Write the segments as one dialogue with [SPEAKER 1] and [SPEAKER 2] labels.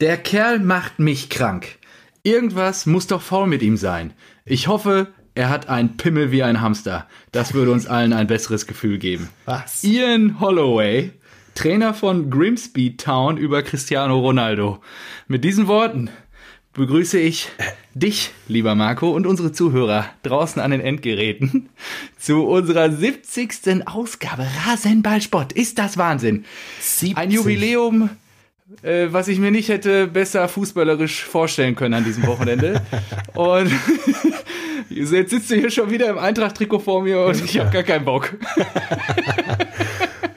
[SPEAKER 1] Der Kerl macht mich krank. Irgendwas muss doch faul mit ihm sein. Ich hoffe, er hat einen Pimmel wie ein Hamster. Das würde uns allen ein besseres Gefühl geben.
[SPEAKER 2] Was?
[SPEAKER 1] Ian Holloway, Trainer von Grimsby Town über Cristiano Ronaldo. Mit diesen Worten begrüße ich dich, lieber Marco, und unsere Zuhörer draußen an den Endgeräten zu unserer 70. Ausgabe Rasenballsport. Ist das Wahnsinn?
[SPEAKER 2] 70.
[SPEAKER 1] Ein Jubiläum, äh, was ich mir nicht hätte besser fußballerisch vorstellen können an diesem Wochenende. und jetzt sitzt du hier schon wieder im Eintracht-Trikot vor mir und ich habe gar keinen Bock.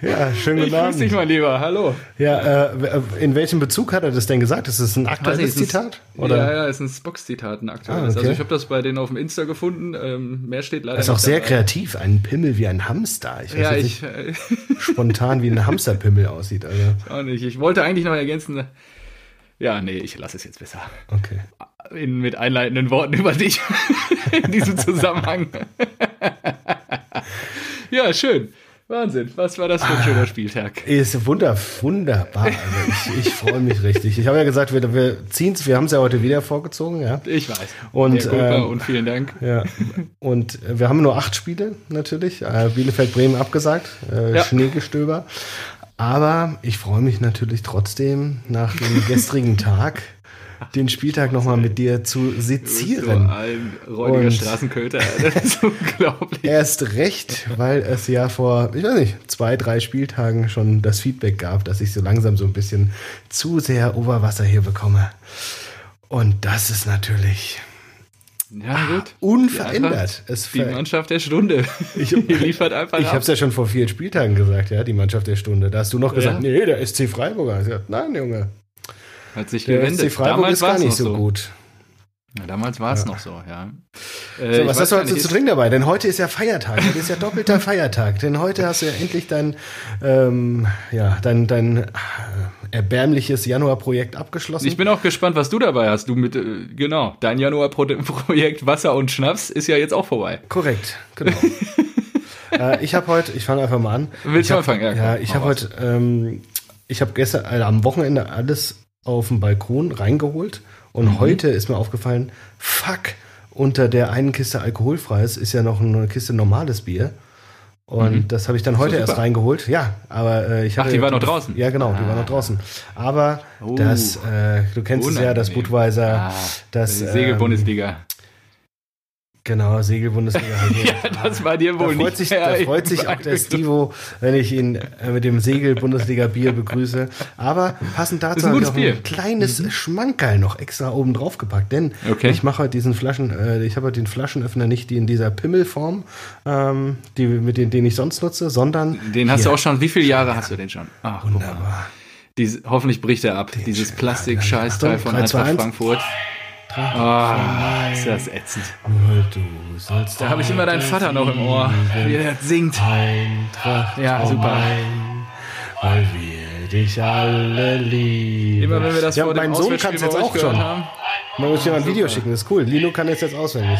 [SPEAKER 2] Ja, schönen
[SPEAKER 1] Ich
[SPEAKER 2] guten
[SPEAKER 1] grüße
[SPEAKER 2] Abend.
[SPEAKER 1] dich, mein Lieber. Hallo.
[SPEAKER 2] Ja, äh, in welchem Bezug hat er das denn gesagt? Ist das ein aktuelles
[SPEAKER 1] nicht,
[SPEAKER 2] Zitat? Oder?
[SPEAKER 1] Ja, ja, ist ein Spox-Zitat, ein aktuelles.
[SPEAKER 2] Ah, okay.
[SPEAKER 1] Also ich habe das bei denen auf dem Insta gefunden. Ähm, mehr steht leider
[SPEAKER 2] Das ist auch sehr
[SPEAKER 1] dabei.
[SPEAKER 2] kreativ. Ein Pimmel wie ein Hamster. Ich weiß
[SPEAKER 1] Ja, ich
[SPEAKER 2] nicht
[SPEAKER 1] äh,
[SPEAKER 2] spontan, wie ein Hamsterpimmel aussieht. Also,
[SPEAKER 1] auch nicht. Ich wollte eigentlich noch ergänzen. Ja, nee, ich lasse es jetzt besser.
[SPEAKER 2] okay.
[SPEAKER 1] In, mit einleitenden Worten über dich in diesem Zusammenhang. ja, schön. Wahnsinn. Was war das für ein schöner Spieltag?
[SPEAKER 2] Ist wunder, wunderbar. Also ich ich freue mich richtig. Ich habe ja gesagt, wir, wir ziehen es, wir haben es ja heute wieder vorgezogen, ja.
[SPEAKER 1] Ich weiß.
[SPEAKER 2] Und, ähm,
[SPEAKER 1] und vielen Dank.
[SPEAKER 2] Ja. Und wir haben nur acht Spiele natürlich. Äh, Bielefeld Bremen abgesagt, äh,
[SPEAKER 1] Ja.
[SPEAKER 2] Schneegestöber. Aber ich freue mich natürlich trotzdem nach dem gestrigen Tag den Spieltag nochmal mit dir zu sezieren.
[SPEAKER 1] ein räudiger
[SPEAKER 2] Und-
[SPEAKER 1] Straßenköter. Das ist unglaublich.
[SPEAKER 2] Erst recht, weil es ja vor, ich weiß nicht, zwei, drei Spieltagen schon das Feedback gab, dass ich so langsam so ein bisschen zu sehr Oberwasser hier bekomme. Und das ist natürlich
[SPEAKER 1] Ja, gut.
[SPEAKER 2] unverändert. Es
[SPEAKER 1] Die Mannschaft der Stunde.
[SPEAKER 2] Ich-
[SPEAKER 1] Die liefert einfach
[SPEAKER 2] ich
[SPEAKER 1] ab.
[SPEAKER 2] habe es ja schon vor vier Spieltagen gesagt, ja, die Mannschaft der Stunde. Da hast du noch gesagt,
[SPEAKER 1] Ja.
[SPEAKER 2] nee, der SC Freiburger. Gesagt, nein, Junge,
[SPEAKER 1] Hat sich
[SPEAKER 2] der
[SPEAKER 1] gewendet.
[SPEAKER 2] SC Freiburg
[SPEAKER 1] Damals
[SPEAKER 2] ist gar nicht so
[SPEAKER 1] so.
[SPEAKER 2] gut.
[SPEAKER 1] Ja, damals war es noch so, ja. Äh,
[SPEAKER 2] So, was hast du
[SPEAKER 1] gar
[SPEAKER 2] heute zu trinken dabei? Denn heute ist ja Feiertag. Heute ist ja doppelter Feiertag. Denn heute hast du ja endlich dein, ähm, ja, dein, dein äh, erbärmliches Januarprojekt abgeschlossen.
[SPEAKER 1] Ich bin auch gespannt, was du dabei hast. Du mit, äh, genau, dein Januar-Projekt Wasser und Schnaps ist ja jetzt auch vorbei.
[SPEAKER 2] Korrekt, genau. äh, ich habe heute, ich fange einfach mal an.
[SPEAKER 1] Willst du anfangen? Ja,
[SPEAKER 2] Ja, ich habe heute, ähm, ich habe gestern, also am Wochenende alles auf dem Balkon reingeholt und
[SPEAKER 1] Mhm.
[SPEAKER 2] heute ist mir aufgefallen, fuck, unter der einen Kiste alkoholfreies ist ja noch eine Kiste normales Bier. Und das habe ich dann heute erst
[SPEAKER 1] Mhm.
[SPEAKER 2] reingeholt. Ja, aber äh, ich
[SPEAKER 1] Ach,
[SPEAKER 2] hatte
[SPEAKER 1] die war noch draußen?
[SPEAKER 2] Ja, genau, die war
[SPEAKER 1] Ah.
[SPEAKER 2] noch draußen. Aber
[SPEAKER 1] Oh.
[SPEAKER 2] das, äh, du kennst es ja, das
[SPEAKER 1] Unangenehm.
[SPEAKER 2] Budweiser,
[SPEAKER 1] Ah,
[SPEAKER 2] das
[SPEAKER 1] die
[SPEAKER 2] ähm,
[SPEAKER 1] Segel-Bundesliga.
[SPEAKER 2] Genau, Segelbundesliga.
[SPEAKER 1] ja, das war dir
[SPEAKER 2] Da
[SPEAKER 1] wohl
[SPEAKER 2] freut
[SPEAKER 1] nicht
[SPEAKER 2] sich, da freut sich auch der. Stivo, wenn ich ihn äh, mit dem Segel-Bundesliga-Bier begrüße. Aber passend dazu habe ich auch ein kleines Schmankerl noch extra oben drauf gepackt. Denn
[SPEAKER 1] Okay.
[SPEAKER 2] ich mache heute diesen Flaschen, äh, ich habe heute den Flaschenöffner nicht die in dieser Pimmelform, ähm, die, mit den, den ich sonst nutze, sondern
[SPEAKER 1] Den hast
[SPEAKER 2] hier.
[SPEAKER 1] du auch schon, wie viele Jahre hast du den schon? Ach.
[SPEAKER 2] Wunderbar.
[SPEAKER 1] Diese, hoffentlich bricht er ab. Dieses
[SPEAKER 2] schön-
[SPEAKER 1] Plastik-Scheißteil von Eintracht
[SPEAKER 2] eins.
[SPEAKER 1] Ah, ist das ätzend.
[SPEAKER 2] Nur du sollst
[SPEAKER 1] Da habe ich immer deinen Vater noch im Ohr, wie er das singt.
[SPEAKER 2] Eintracht,
[SPEAKER 1] Ja,
[SPEAKER 2] oh
[SPEAKER 1] super.
[SPEAKER 2] mein, weil wir dich alle lieben.
[SPEAKER 1] Immer wenn wir das
[SPEAKER 2] ja,
[SPEAKER 1] vor dem
[SPEAKER 2] mein Sohn kann es jetzt auch schon.
[SPEAKER 1] haben.
[SPEAKER 2] Man muss dir mal ein Video schicken, das ist cool. Lino kann es jetzt auswendig.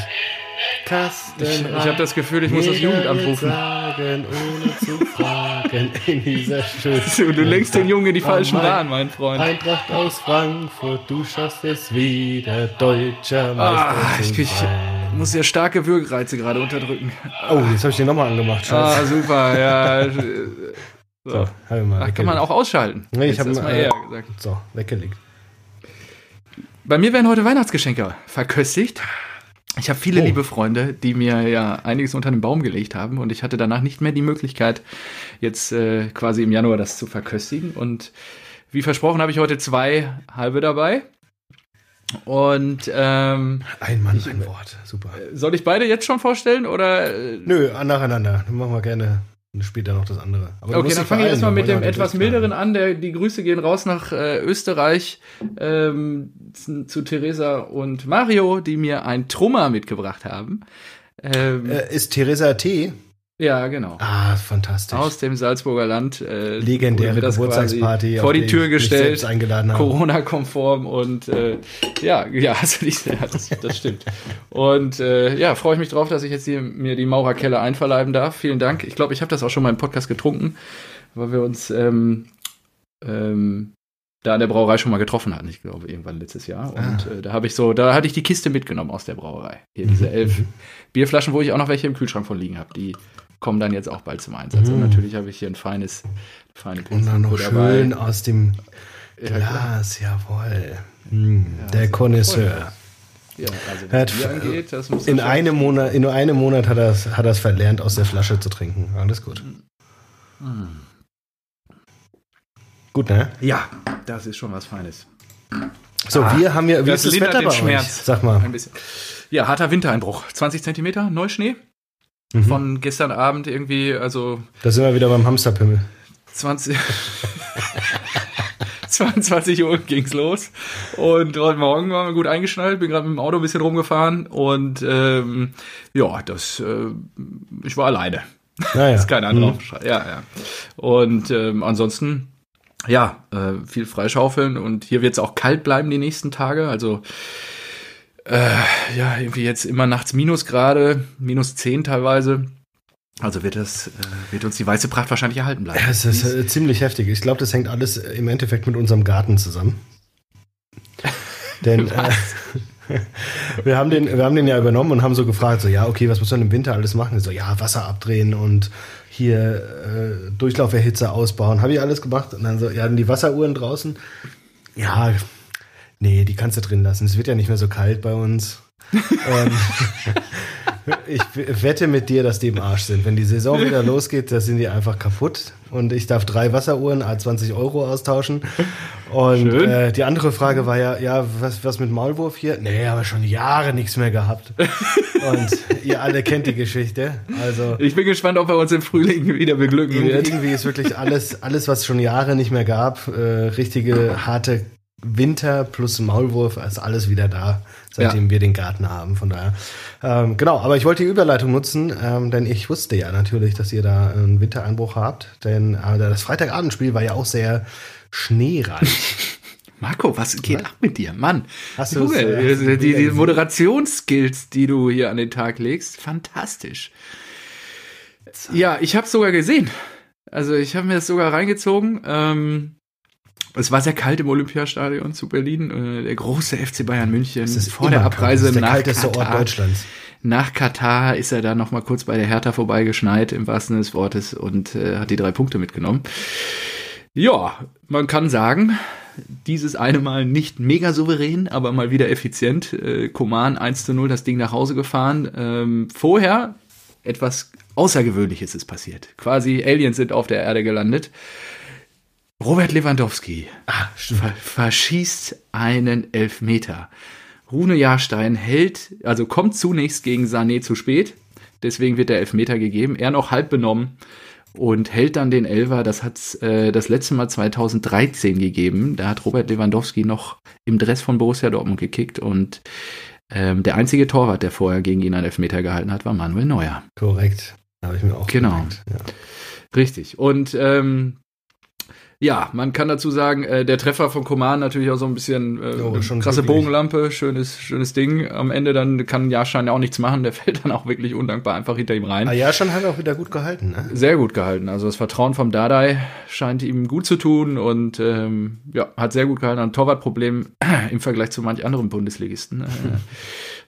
[SPEAKER 2] Kasten
[SPEAKER 1] Ich, ich habe das Gefühl, ich muss das Jugendamt rufen.
[SPEAKER 2] Sagen, ohne zu fragen, in dieser schönen
[SPEAKER 1] Du, lenkst den Jungen in die falschen
[SPEAKER 2] Oh mein-
[SPEAKER 1] Bahnen, mein Freund.
[SPEAKER 2] Eintracht aus Frankfurt, du schaffst es wieder, deutscher Meister
[SPEAKER 1] Ah, ich, muss ja starke Würgereize gerade unterdrücken.
[SPEAKER 2] Oh, jetzt habe ich den nochmal angemacht. Scheiße.
[SPEAKER 1] Ah, super, ja. So.
[SPEAKER 2] so, mal
[SPEAKER 1] Ach, kann man auch ausschalten.
[SPEAKER 2] Nee, ich
[SPEAKER 1] Hättest
[SPEAKER 2] hab
[SPEAKER 1] das mal
[SPEAKER 2] äh,
[SPEAKER 1] eher gesagt.
[SPEAKER 2] So, weggelegt.
[SPEAKER 1] Bei mir werden heute Weihnachtsgeschenke verköstigt. Ich habe viele
[SPEAKER 2] Oh.
[SPEAKER 1] liebe Freunde, die mir ja einiges unter den Baum gelegt haben und ich hatte danach nicht mehr die Möglichkeit, jetzt äh, quasi im Januar das zu verköstigen. Und wie versprochen habe ich heute zwei halbe dabei. Und ähm,
[SPEAKER 2] Ein Mann, ein Wort. Super.
[SPEAKER 1] soll ich beide jetzt schon vorstellen oder? äh,
[SPEAKER 2] Nö, nacheinander. Dann machen wir gerne später noch das andere. Aber
[SPEAKER 1] Okay, dann fange ich erstmal mit dem etwas milderen an. Der, die Grüße gehen raus nach äh, Österreich ähm, zu, Theresa und Mario, die mir ein Trummer mitgebracht haben. Ähm,
[SPEAKER 2] Äh, ist Theresa T.
[SPEAKER 1] ja, genau.
[SPEAKER 2] Ah, fantastisch.
[SPEAKER 1] Aus dem Salzburger Land. Äh,
[SPEAKER 2] Legendäre Geburtstagsparty,
[SPEAKER 1] vor die
[SPEAKER 2] die
[SPEAKER 1] Tür gestellt. Corona-konform und äh, ja, ja, also nicht, ja das, das stimmt. Und äh, ja, freue ich mich drauf, dass ich jetzt hier, mir die Maurerkelle einverleiben darf. Vielen Dank. Ich glaube, ich habe das auch schon mal im Podcast getrunken, weil wir uns ähm, ähm, da an der Brauerei schon mal getroffen hatten, ich glaube, irgendwann letztes Jahr. Und ah. äh, da habe ich so, da hatte ich die Kiste mitgenommen aus der Brauerei. Hier diese mhm. elf Bierflaschen, wo ich auch noch welche im Kühlschrank von liegen habe. Die kommen dann jetzt auch bald zum Einsatz. Mhm. Und natürlich habe ich hier ein feines,
[SPEAKER 2] feine Und dann noch schön aus dem Glas, ja, jawohl. Mhm. Ja, der Connoisseur. Ja, also hat, angeht, in einem Monat, in nur einem Monat hat er hat es verlernt, aus der Flasche zu trinken. Alles gut. Mhm. Gut, ne?
[SPEAKER 1] Ja, das ist schon was Feines.
[SPEAKER 2] So, ah, wir haben ja, wie das ist das Wetter bei Schmerz. euch?
[SPEAKER 1] Sag mal. Ein bisschen. Ja, harter Wintereinbruch. 20 Zentimeter Neuschnee. Mhm. Von gestern Abend irgendwie, also.
[SPEAKER 2] Da sind wir wieder beim Hamsterpimmel.
[SPEAKER 1] 20. 22 Uhr ging's los. Und heute Morgen waren wir gut eingeschnallt, bin gerade mit dem Auto ein bisschen rumgefahren und ähm, ja, das, äh, ich war alleine. Naja. das ist kein anderer. Mhm. Ja, ja. Und ähm, ansonsten ja, äh, viel freischaufeln und hier wird es auch kalt bleiben die nächsten Tage. Also äh, ja, irgendwie jetzt immer nachts Minusgrade, minus 10 teilweise. Also wird das, äh, wird uns die weiße Pracht wahrscheinlich erhalten bleiben.
[SPEAKER 2] Ja, es ist äh, ziemlich heftig. Ich glaube, das hängt alles im Endeffekt mit unserem Garten zusammen. Denn äh, wir, haben den, wir haben den ja übernommen und haben so gefragt, so ja, okay, was muss man im Winter alles machen? So, ja, Wasser abdrehen und hier äh, Durchlauferhitzer ausbauen. Habe ich alles gemacht. Und dann so, ja, die Wasseruhren draußen. Ja, nee, die kannst du drin lassen. Es wird ja nicht mehr so kalt bei uns. ähm, ich wette mit dir, dass die im Arsch sind. Wenn die Saison wieder losgeht, da sind die einfach kaputt. Und ich darf drei Wasseruhren, a 20 Euro austauschen. Und äh, die andere Frage war ja, ja, was, was mit Maulwurf hier? Nee, haben wir schon Jahre nichts mehr gehabt. Und ihr alle kennt die Geschichte. Also
[SPEAKER 1] ich bin gespannt, ob er uns im Frühling wieder beglücken
[SPEAKER 2] irgendwie, wird. Irgendwie ist wirklich alles, alles, was schon Jahre nicht mehr gab, äh, richtige harte Winter plus Maulwurf, ist alles wieder da seitdem ja. wir den Garten haben. Von daher. Ähm, genau, aber ich wollte die Überleitung nutzen, ähm, denn ich wusste ja natürlich, dass ihr da einen Wintereinbruch habt. Denn äh, das Freitagabendspiel war ja auch sehr schneereich.
[SPEAKER 1] Marco, was geht ja? ab mit dir? Mann, hast du äh, die, die Moderationsskills, die du hier an den Tag legst, fantastisch. Ja, ich habe sogar gesehen. Also ich habe mir das sogar reingezogen. Ähm, es war sehr kalt im Olympiastadion zu Berlin. Äh, der große FC Bayern München vor der Abreise kalt. der nach kälteste Katar. Ort Deutschlands. Nach Katar ist er da noch mal kurz bei der Hertha vorbeigeschneit, im wahrsten Sinne des Wortes, und äh, hat die drei Punkte mitgenommen. Ja, man kann sagen, dieses eine Mal nicht mega souverän, aber mal wieder effizient. Äh, Koman 1 zu 0 das Ding nach Hause gefahren. Ähm, vorher etwas Außergewöhnliches ist passiert. Quasi Aliens sind auf der Erde gelandet. Robert Lewandowski ah, ver verschießt einen Elfmeter. Rune Jahrstein hält, also kommt zunächst gegen Sané zu spät, deswegen wird der Elfmeter gegeben. Er noch halb benommen und hält dann den Elfer. Das hat äh, das letzte Mal 2013 gegeben. Da hat Robert Lewandowski noch im Dress von Borussia Dortmund gekickt und ähm, der einzige Torwart, der vorher gegen ihn einen Elfmeter gehalten hat, war Manuel Neuer.
[SPEAKER 2] Korrekt. Habe ich mir auch
[SPEAKER 1] Genau. ja. Richtig. Und ähm, ja, man kann dazu sagen, äh, der Treffer von Koman natürlich auch so ein bisschen äh, oh, krasse. Bogenlampe, schönes, schönes Ding. Am Ende dann kann Jahrstein ja auch nichts machen, der fällt dann auch wirklich undankbar einfach hinter ihm rein.
[SPEAKER 2] Ah, Jahrstein hat auch wieder gut gehalten, ne?
[SPEAKER 1] Sehr gut gehalten. Also das Vertrauen vom Dadai scheint ihm gut zu tun und ähm, ja, hat sehr gut gehalten. Ein Torwartproblem im Vergleich zu manch anderen Bundesligisten. Äh,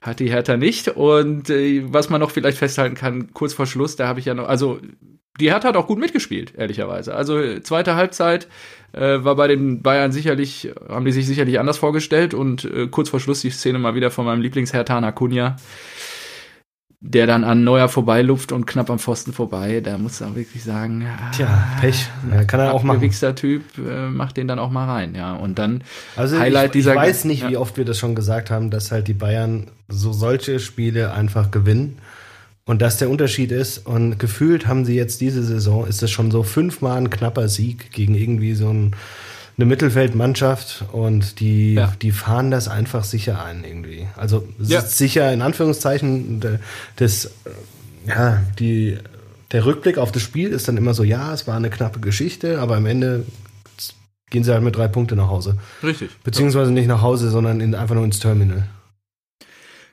[SPEAKER 1] hat die Hertha nicht. Und äh, was man noch vielleicht festhalten kann, kurz vor Schluss, da habe ich ja noch, also die Hertha hat auch gut mitgespielt, ehrlicherweise. Also zweite Halbzeit äh, war bei den Bayern sicherlich, haben die sich sicherlich anders vorgestellt und äh, kurz vor Schluss die Szene mal wieder von meinem Lieblingshertaner Kunja, der dann an Neuer vorbeiluft und knapp am Pfosten vorbei. Da muss man wirklich sagen,
[SPEAKER 2] Tja, Pech. Ja, kann er auch machen.
[SPEAKER 1] Der Typ äh, macht den dann auch mal rein, ja. Und dann
[SPEAKER 2] also Highlight ich, dieser. Ich weiß nicht, ja. wie oft wir das schon gesagt haben, dass halt die Bayern so solche Spiele einfach gewinnen und dass der Unterschied ist, und gefühlt haben sie jetzt diese Saison, ist es schon so fünfmal ein knapper Sieg gegen irgendwie so ein, eine Mittelfeldmannschaft und die, ja. die fahren das einfach sicher ein irgendwie. Also ja. sicher in Anführungszeichen, das, ja, die, der Rückblick auf das Spiel ist dann immer so, ja, es war eine knappe Geschichte, aber am Ende gehen sie halt mit drei Punkte nach Hause.
[SPEAKER 1] Richtig.
[SPEAKER 2] Beziehungsweise nicht nach Hause, sondern in, einfach nur ins Terminal.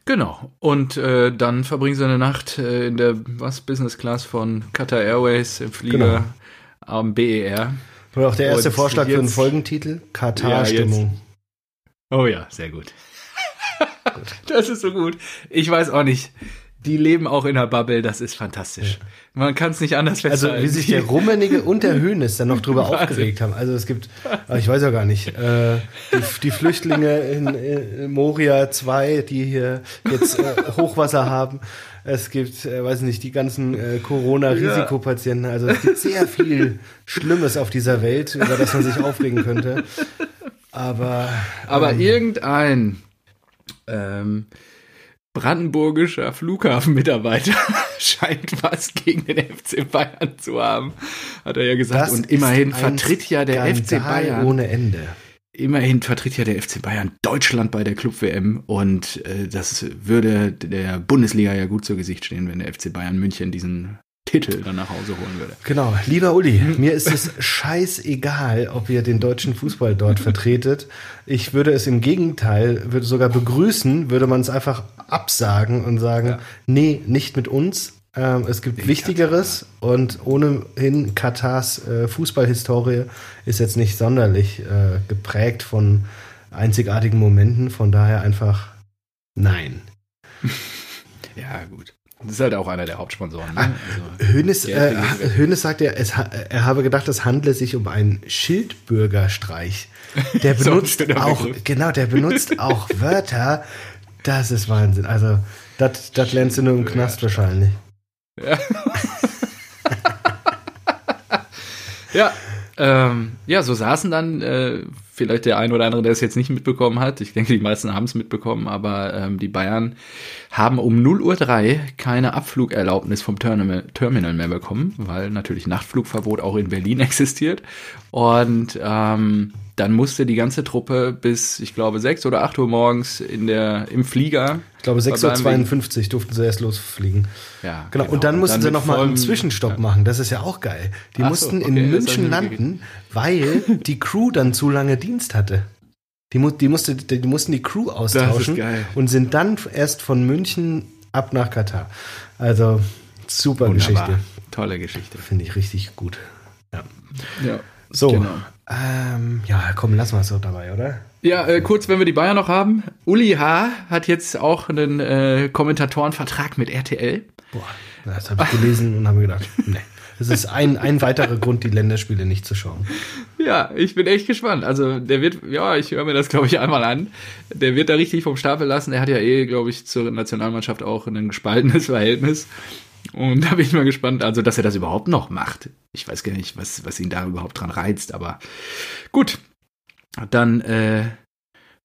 [SPEAKER 1] Genau. Und äh, dann verbringen sie eine Nacht äh, in der was Business Class von Qatar Airways im Flieger genau. am BER.
[SPEAKER 2] Oder auch der erste
[SPEAKER 1] Und
[SPEAKER 2] Vorschlag für einen
[SPEAKER 1] jetzt-
[SPEAKER 2] Folgentitel? Katar-Stimmung.
[SPEAKER 1] Oh ja, sehr gut. das ist so gut. Ich weiß auch nicht. Die leben auch in der Bubble, das ist fantastisch. Man kann es nicht anders
[SPEAKER 2] Also
[SPEAKER 1] festhalten.
[SPEAKER 2] wie sich der Rummenige und der Hönes dann noch drüber aufgeregt haben. Also es gibt, ah, ich weiß ja gar nicht, äh, die, die Flüchtlinge in, äh, Moria 2, die hier jetzt äh, Hochwasser haben. Es gibt, äh, weiß nicht, die ganzen äh, Corona-Risikopatienten. Also es gibt sehr viel Schlimmes auf dieser Welt, über das man sich aufregen könnte. Aber,
[SPEAKER 1] Aber
[SPEAKER 2] ähm,
[SPEAKER 1] irgendein ähm, brandenburgischer Flughafenmitarbeiter scheint was gegen den FC Bayern zu haben, hat er ja gesagt.
[SPEAKER 2] das
[SPEAKER 1] Und immerhin vertritt ja der FC Bayern.
[SPEAKER 2] ohne Ende.
[SPEAKER 1] Immerhin vertritt ja der FC Bayern Deutschland bei der Club-WM und äh, das würde der Bundesliga ja gut zu Gesicht stehen, wenn der FC Bayern München diesen Titel dann nach Hause holen würde.
[SPEAKER 2] Genau, lieber Uli, mir ist es scheißegal, ob ihr den deutschen Fußball dort vertretet. Ich würde es im Gegenteil, würde sogar begrüßen, würde man es einfach absagen und sagen, nee, nicht mit uns. Ähm, es gibt Wichtigeres und ohnehin Katars äh, Fußballhistorie ist jetzt nicht sonderlich äh, geprägt von einzigartigen Momenten. Von daher einfach nein.
[SPEAKER 1] Ja, gut. Das ist halt auch einer der Hauptsponsoren. Ne? Also,
[SPEAKER 2] Hönes,
[SPEAKER 1] Ja,
[SPEAKER 2] äh, Hönes sagt ja, es, er habe gedacht, es handle sich um einen Schildbürgerstreich. Der
[SPEAKER 1] So
[SPEAKER 2] benutzt
[SPEAKER 1] schöner
[SPEAKER 2] auch,
[SPEAKER 1] Begriff.
[SPEAKER 2] genau, der benutzt auch Wörter. Das ist Wahnsinn. Also, das lernst du nur im Knast wahrscheinlich.
[SPEAKER 1] Ja, ähm, ja, so saßen dann äh, vielleicht der ein oder andere, der es jetzt nicht mitbekommen hat. Ich denke, die meisten haben es mitbekommen, aber ähm, die Bayern haben um 0.03 Uhr keine Abflugerlaubnis vom Terminal, Terminal mehr bekommen, weil natürlich Nachtflugverbot auch in Berlin existiert. Und ähm, dann musste die ganze Truppe bis, ich glaube, 6 oder 8 Uhr morgens in der, im Flieger.
[SPEAKER 2] Ich glaube,
[SPEAKER 1] Bei Bayern
[SPEAKER 2] 6.52 Uhr durften sie erst losfliegen.
[SPEAKER 1] Ja,
[SPEAKER 2] Genau. Und dann mussten sie
[SPEAKER 1] mit
[SPEAKER 2] nochmal einen Zwischenstopp machen. Das ist ja auch geil. Die
[SPEAKER 1] Ach so,
[SPEAKER 2] mussten
[SPEAKER 1] okay,
[SPEAKER 2] in München landen, weil die Crew dann zu lange Dienst hatte. Die, mu die, musste, die, mussten die Crew austauschen und sind dann erst von München ab nach Katar. Also super
[SPEAKER 1] Wunderbar.
[SPEAKER 2] Geschichte.
[SPEAKER 1] Tolle Geschichte.
[SPEAKER 2] Finde ich richtig gut. Ja.
[SPEAKER 1] Ja.
[SPEAKER 2] So,
[SPEAKER 1] Genau.
[SPEAKER 2] Ähm, ja, komm, lassen wir es so dabei, oder?
[SPEAKER 1] Ja, äh, kurz, wenn wir die Bayern noch haben. Uli H. hat jetzt auch einen äh, Kommentatorenvertrag mit RTL.
[SPEAKER 2] Boah, das habe ich gelesen und habe mir gedacht, nee. Das ist ein, ein weiterer Grund, die Länderspiele nicht zu schauen.
[SPEAKER 1] Ja, ich bin echt gespannt. Also der wird, ja, ich höre mir das, glaube ich, einmal an. Der wird da richtig vom Stapel lassen. Er hat ja eh, glaube ich, zur Nationalmannschaft auch ein gespaltenes Verhältnis. Und da bin ich mal gespannt, also dass er das überhaupt noch macht. Ich weiß gar nicht, was, was ihn da überhaupt dran reizt, aber gut. Dann äh,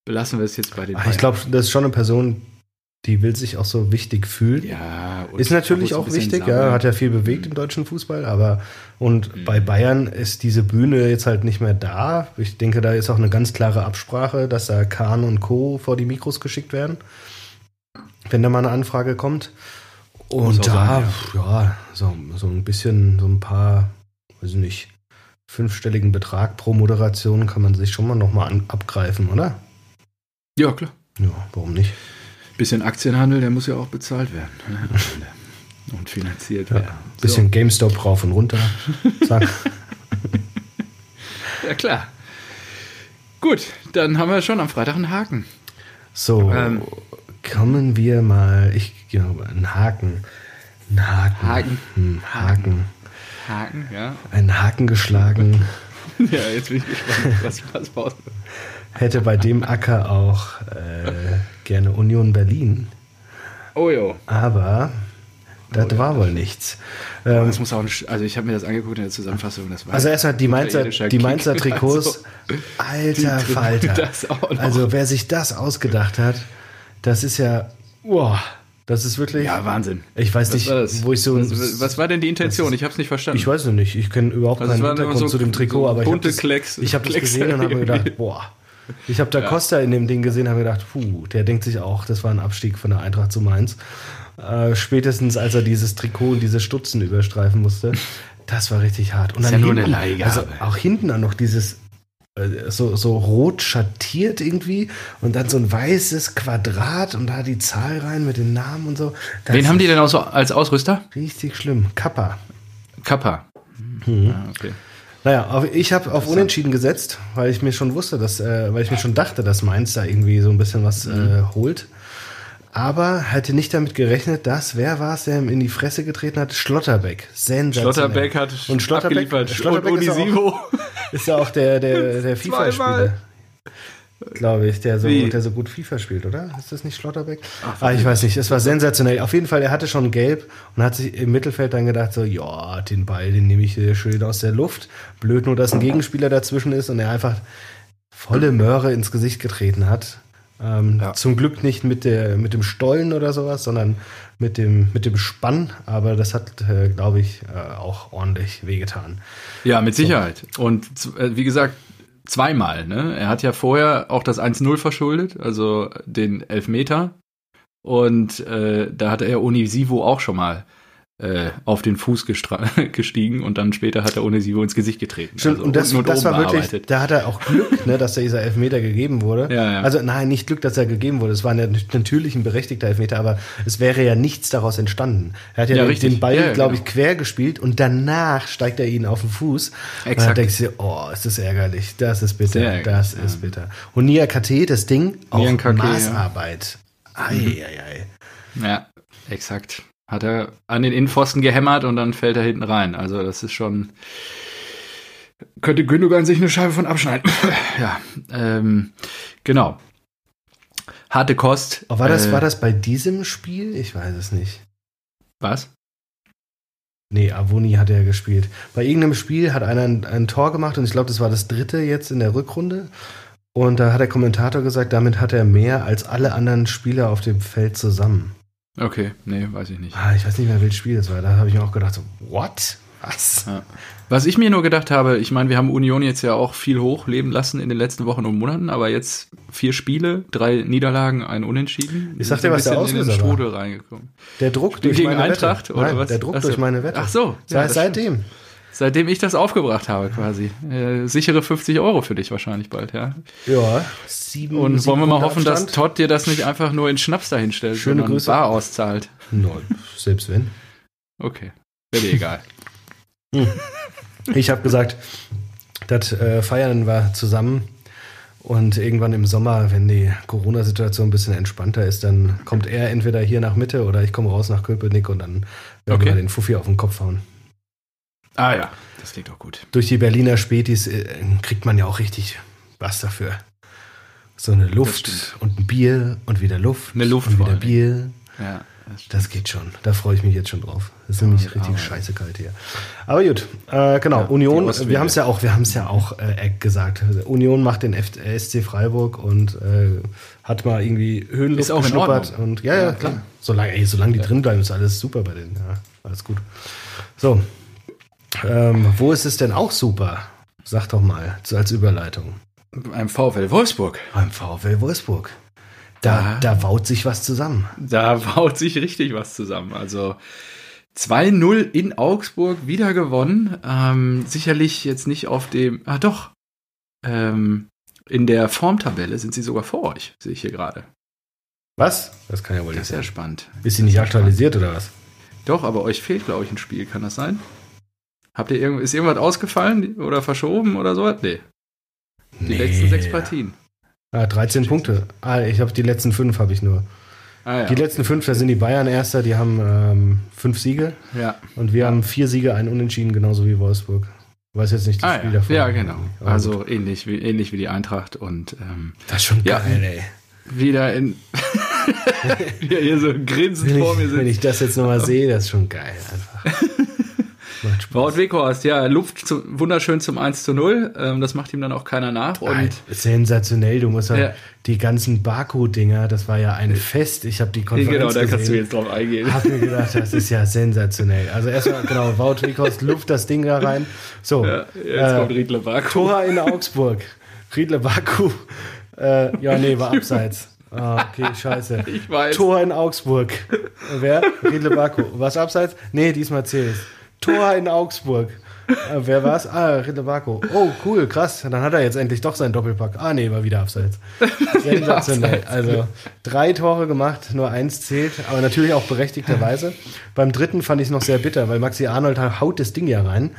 [SPEAKER 1] belassen wir es jetzt bei den
[SPEAKER 2] Ach, ich glaube, das ist schon eine Person, die will sich auch so wichtig fühlen.
[SPEAKER 1] ja,
[SPEAKER 2] Ist natürlich auch wichtig,
[SPEAKER 1] sammeln.
[SPEAKER 2] ja, hat ja viel bewegt im deutschen Fußball, aber und
[SPEAKER 1] Mhm.
[SPEAKER 2] bei Bayern ist diese Bühne jetzt halt nicht mehr da. Ich denke, da ist auch eine ganz klare Absprache, dass da Kahn und Co. vor die Mikros geschickt werden, wenn da mal eine Anfrage kommt. Und da,
[SPEAKER 1] sein,
[SPEAKER 2] ja, so, so ein bisschen, so ein paar, weiß ich nicht, fünfstelligen Betrag pro Moderation kann man sich schon mal nochmal abgreifen, oder?
[SPEAKER 1] Ja, klar.
[SPEAKER 2] Ja, warum nicht?
[SPEAKER 1] Bisschen Aktienhandel, der muss ja auch bezahlt werden. ne. Und finanziert werden.
[SPEAKER 2] Bisschen GameStop rauf und runter. Zack.
[SPEAKER 1] Ja, klar. Gut, dann haben wir schon am Freitag einen Haken.
[SPEAKER 2] So,
[SPEAKER 1] Ähm.
[SPEAKER 2] kommen wir mal. Ich genau, einen Haken. Ein Haken.
[SPEAKER 1] Haken.
[SPEAKER 2] Hm, Haken.
[SPEAKER 1] Haken, ja.
[SPEAKER 2] Einen Haken geschlagen.
[SPEAKER 1] Ja, jetzt bin ich gespannt, was, was raus
[SPEAKER 2] Hätte bei dem Acker auch äh, gerne Union Berlin.
[SPEAKER 1] Oh jo.
[SPEAKER 2] Aber das war wohl nichts. Ähm,
[SPEAKER 1] Das muss auch ein, also ich habe mir das angeguckt in der Zusammenfassung. Das war
[SPEAKER 2] also erstmal die Mainzer, die. Mainzer Trikots.
[SPEAKER 1] Also,
[SPEAKER 2] alter Falter. Also wer sich das ausgedacht hat, das ist ja. Boah, das ist wirklich.
[SPEAKER 1] ja, Wahnsinn.
[SPEAKER 2] Ich weiß
[SPEAKER 1] Was
[SPEAKER 2] nicht, wo ich so.
[SPEAKER 1] Was, was war denn die Intention? Ich habe es nicht verstanden.
[SPEAKER 2] Ich weiß noch nicht. Ich kenne überhaupt
[SPEAKER 1] Also es
[SPEAKER 2] keinen Hintergrund
[SPEAKER 1] so-
[SPEAKER 2] zu dem Trikot,
[SPEAKER 1] so
[SPEAKER 2] aber ich habe das,
[SPEAKER 1] Klecks-
[SPEAKER 2] ich hab das gesehen und habe mir gedacht, boah. Ich habe da Costa in dem Ding gesehen, habe mir gedacht, puh, der denkt sich auch, das war ein Abstieg von der Eintracht zu Mainz. Äh, spätestens als er dieses Trikot und diese Stutzen überstreifen musste, das war richtig hart. Und
[SPEAKER 1] Ist
[SPEAKER 2] dann
[SPEAKER 1] ja nur eine
[SPEAKER 2] hinten,
[SPEAKER 1] Leihgabe.
[SPEAKER 2] also auch hinten dann noch dieses so, so rot schattiert irgendwie und dann so ein weißes Quadrat und da die Zahl rein mit den Namen und so. Das
[SPEAKER 1] Wen haben die denn auch so als Ausrüster?
[SPEAKER 2] Richtig schlimm. Kappa.
[SPEAKER 1] Kappa.
[SPEAKER 2] Mhm.
[SPEAKER 1] Ah, okay.
[SPEAKER 2] Naja, ich habe auf Unentschieden gesetzt, weil ich mir schon wusste, dass, äh, weil ich mir schon dachte, dass Mainz da irgendwie so ein bisschen was mhm. äh, holt. Aber hätte nicht damit gerechnet, dass, wer war es, der ihm in die Fresse getreten hat? Schlotterbeck.
[SPEAKER 1] Sensationell. Schlotterbeck hat und Schlotterbeck, abgeliefert.
[SPEAKER 2] Schlotterbeck und Unisivo. Ist ja auch, ist ja auch der, der, der FIFA-Spieler glaube ich, der so, der so gut FIFA spielt, oder? Ist das nicht Schlotterbeck? Ach, ah, ich weiß nicht, es war sensationell. Auf jeden Fall, er hatte schon gelb und hat sich im Mittelfeld dann gedacht, so, ja, den Ball, den nehme ich hier schön aus der Luft. Blöd nur, dass ein Gegenspieler dazwischen ist und er einfach volle Möhre ins Gesicht getreten hat. Ähm, ja. Zum Glück nicht mit, der, mit dem Stollen oder sowas, sondern mit dem, mit dem Spann. Aber das hat, äh, glaube ich, äh, auch ordentlich wehgetan.
[SPEAKER 1] Ja, mit Sicherheit. So. Und äh, wie gesagt, zweimal. Ne? Er hat ja vorher auch das 1-0 verschuldet, also den Elfmeter. Und äh, da hat er Onisivo auch schon mal äh, auf den Fuß gestiegen und dann später hat er Onisivo ins Gesicht getreten.
[SPEAKER 2] Stimmt, also und das, und das war wirklich, da hat er auch Glück, ne, dass dieser Elfmeter gegeben wurde. Ja, ja. Also nein, nicht Glück, dass er gegeben wurde. Es war natürlich ein berechtigter Elfmeter, aber es wäre ja nichts daraus entstanden. Er hat ja, ja den, den, Ball, ja, glaube genau. ich, quer gespielt und danach steigt er ihn auf den Fuß. Exakt. Und dann denkst du, oh, ist das ärgerlich, das ist bitter, das ist bitter. Und Nia KT, das Ding, auch Maßarbeit. Ei, ei, ei.
[SPEAKER 1] Ja, exakt hat er an den Innenpfosten gehämmert und dann fällt er hinten rein. Also das ist schon. Könnte Gündogan sich eine Scheibe von abschneiden. ja, ähm, genau. Harte Kost.
[SPEAKER 2] Oh, war, das, äh, war das bei diesem Spiel? Ich weiß es nicht.
[SPEAKER 1] Was?
[SPEAKER 2] Nee, Avoni hat er gespielt. Bei irgendeinem Spiel hat einer ein, ein Tor gemacht und ich glaube, das war das dritte jetzt in der Rückrunde. Und da hat der Kommentator gesagt, damit hat er mehr als alle anderen Spieler auf dem Feld zusammen.
[SPEAKER 1] Okay, nee, weiß ich nicht.
[SPEAKER 2] Ah, ich weiß nicht mehr, welches Spiel das war. Da habe ich mir auch gedacht, so, what? Was?
[SPEAKER 1] Ja. Was ich mir nur gedacht habe, ich meine, wir haben Union jetzt ja auch viel hochleben lassen in den letzten Wochen und Monaten, aber jetzt vier Spiele, drei Niederlagen, ein Unentschieden.
[SPEAKER 2] Ich sag dir, was der Auslöser in den Strudel
[SPEAKER 1] war. reingekommen.
[SPEAKER 2] Der Druck durch
[SPEAKER 1] Gegen meine Eintracht
[SPEAKER 2] Wette. oder Nein, was? Der Druck Ach durch meine Wette.
[SPEAKER 1] Ach so.
[SPEAKER 2] Ja, seitdem.
[SPEAKER 1] Seitdem ich das aufgebracht habe, quasi. Äh, sichere 50 Euro für dich wahrscheinlich bald, ja.
[SPEAKER 2] Ja,
[SPEAKER 1] sieben. Und wollen wir mal hoffen, Abstand. dass Todd dir das nicht einfach nur in Schnaps dahinstellt,
[SPEAKER 2] Schöne sondern Grüße.
[SPEAKER 1] bar auszahlt.
[SPEAKER 2] Nein, selbst wenn.
[SPEAKER 1] Okay, wäre dir egal.
[SPEAKER 2] Hm. Ich habe gesagt, das äh, Feiern war zusammen und irgendwann im Sommer, wenn die Corona-Situation ein bisschen entspannter ist, dann kommt er entweder hier nach Mitte oder ich komme raus nach Köpenick und dann werden okay. wir den Fuffi auf den Kopf hauen.
[SPEAKER 1] Ah ja, das klingt auch gut.
[SPEAKER 2] Durch die Berliner Spätis äh, kriegt man ja auch richtig was dafür. So eine Luft und ein Bier und wieder Luft,
[SPEAKER 1] eine Luft
[SPEAKER 2] und wieder Bier.
[SPEAKER 1] Ja,
[SPEAKER 2] das, das, geht schon. Da freue ich mich jetzt schon drauf. Das ist nämlich richtig aber. scheiße kalt hier. Aber gut, äh, genau. Ja, Union, wir haben es ja auch, wir haben es ja auch äh, gesagt. Union macht den F SC Freiburg und äh, hat mal irgendwie Höhenluft ist
[SPEAKER 1] auch geschnuppert.
[SPEAKER 2] Und ja, ja, klar. Solange, ey, solange die drin bleiben, ist alles super bei denen. Ja, alles gut. So, ähm, wo ist es denn auch super? Sag doch mal, als Überleitung.
[SPEAKER 1] Beim VfL Wolfsburg.
[SPEAKER 2] Beim VfL Wolfsburg. Da, da, da baut sich was zusammen.
[SPEAKER 1] Da baut sich richtig was zusammen. Also 2-0 in Augsburg wieder gewonnen. Ähm, sicherlich jetzt nicht auf dem. Ah, doch. Ähm, in der Formtabelle sind sie sogar vor euch, sehe ich hier gerade.
[SPEAKER 2] Was? Das kann ja wohl
[SPEAKER 1] nicht sein. Sehr spannend.
[SPEAKER 2] Ist sie nicht aktualisiert spannend. oder was?
[SPEAKER 1] Doch, aber euch fehlt, glaube ich, ein Spiel. Kann das sein? Habt ihr irgend, ist irgendwas ausgefallen oder verschoben oder so? Nee. Die nee. letzten sechs Partien.
[SPEAKER 2] Ah, 13 Punkte. Ah, ich habe die letzten fünf habe ich nur. Ah, ja. Die letzten fünf, da sind die Bayern Erster, die haben ähm, fünf Siege.
[SPEAKER 1] Ja.
[SPEAKER 2] Und wir ja. haben vier Siege, einen Unentschieden, genauso wie Wolfsburg. Ich weiß jetzt nicht das
[SPEAKER 1] ah, Spiel ja. davon. Ja, genau. Also ähnlich wie, ähnlich wie die Eintracht und ähm,
[SPEAKER 2] Das ist schon geil, ey.
[SPEAKER 1] Wieder in wie er hier so grinsend vor mir sitzt.
[SPEAKER 2] Wenn ich das jetzt nochmal sehe, das ist schon geil einfach.
[SPEAKER 1] Wout Weghorst, ja, Luft zu, wunderschön zum 1 zu 0. Ähm, das macht ihm dann auch keiner nach. Und Nein,
[SPEAKER 2] sensationell. Du musst ja, ja. die ganzen Baku-Dinger, das war ja ein Fest. Ich habe die Konferenz
[SPEAKER 1] Genau,
[SPEAKER 2] da
[SPEAKER 1] kannst du jetzt drauf eingehen.
[SPEAKER 2] Hab mir gedacht, das ist ja sensationell. Also erstmal, genau, Wout Weghorst, Luft das Ding da rein. So, ja,
[SPEAKER 1] jetzt äh, kommt Riedle Baku.
[SPEAKER 2] Tor in Augsburg. Riedle Baku. Äh, ja, nee, war abseits. Ah, okay, scheiße.
[SPEAKER 1] Ich weiß.
[SPEAKER 2] Tor in Augsburg. Wer? Riedle Baku. Was abseits? Nee, diesmal zählt Tor in Augsburg. Äh, wer war's? Ah, Ridlebako. Oh, cool, krass. Dann hat er jetzt endlich doch seinen Doppelpack. Ah, nee, war wieder abseits. Sensationell. Also drei Tore gemacht, nur eins zählt, aber natürlich auch berechtigterweise. Beim dritten fand ich es noch sehr bitter, weil Maxi Arnold haut das Ding ja rein.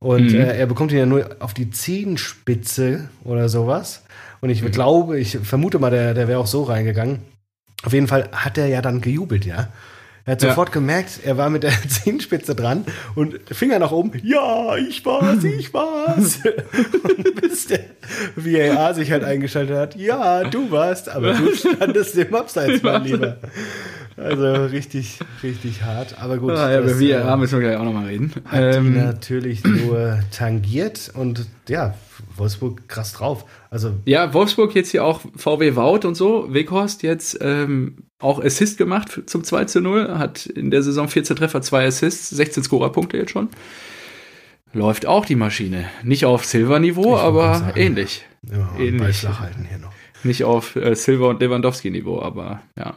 [SPEAKER 2] Und äh, er bekommt ihn ja nur auf die Zehenspitze oder sowas. Und ich glaube, ich vermute mal, der, der wäre auch so reingegangen. Auf jeden Fall hat er ja dann gejubelt, ja. Er hat
[SPEAKER 1] Ja.
[SPEAKER 2] sofort gemerkt, er war mit der Zehenspitze dran und Finger nach oben. Ja, ich war's, ich war's. und bis der VAR sich halt eingeschaltet hat. Ja, du warst, aber du standest im Abseits, mein Lieber. Also richtig, richtig hart. Aber gut.
[SPEAKER 1] Ah, ja, über VAR
[SPEAKER 2] äh,
[SPEAKER 1] müssen wir gleich auch nochmal reden.
[SPEAKER 2] hat
[SPEAKER 1] Ähm,
[SPEAKER 2] natürlich nur tangiert und ja, Wolfsburg krass drauf. Also
[SPEAKER 1] ja, Wolfsburg jetzt hier auch VW Wout und so. Weghorst jetzt ähm, auch Assist gemacht zum 2 zu 0. Hat in der Saison 14 Treffer, 2 Assists, 16 Scorerpunkte jetzt schon. Läuft auch die Maschine. Nicht auf Silver-Niveau, aber
[SPEAKER 2] sagen.
[SPEAKER 1] ähnlich.
[SPEAKER 2] immer
[SPEAKER 1] Ähnlich.
[SPEAKER 2] Flach halten hier noch.
[SPEAKER 1] Nicht auf äh, Silver- und Lewandowski-Niveau, aber ja.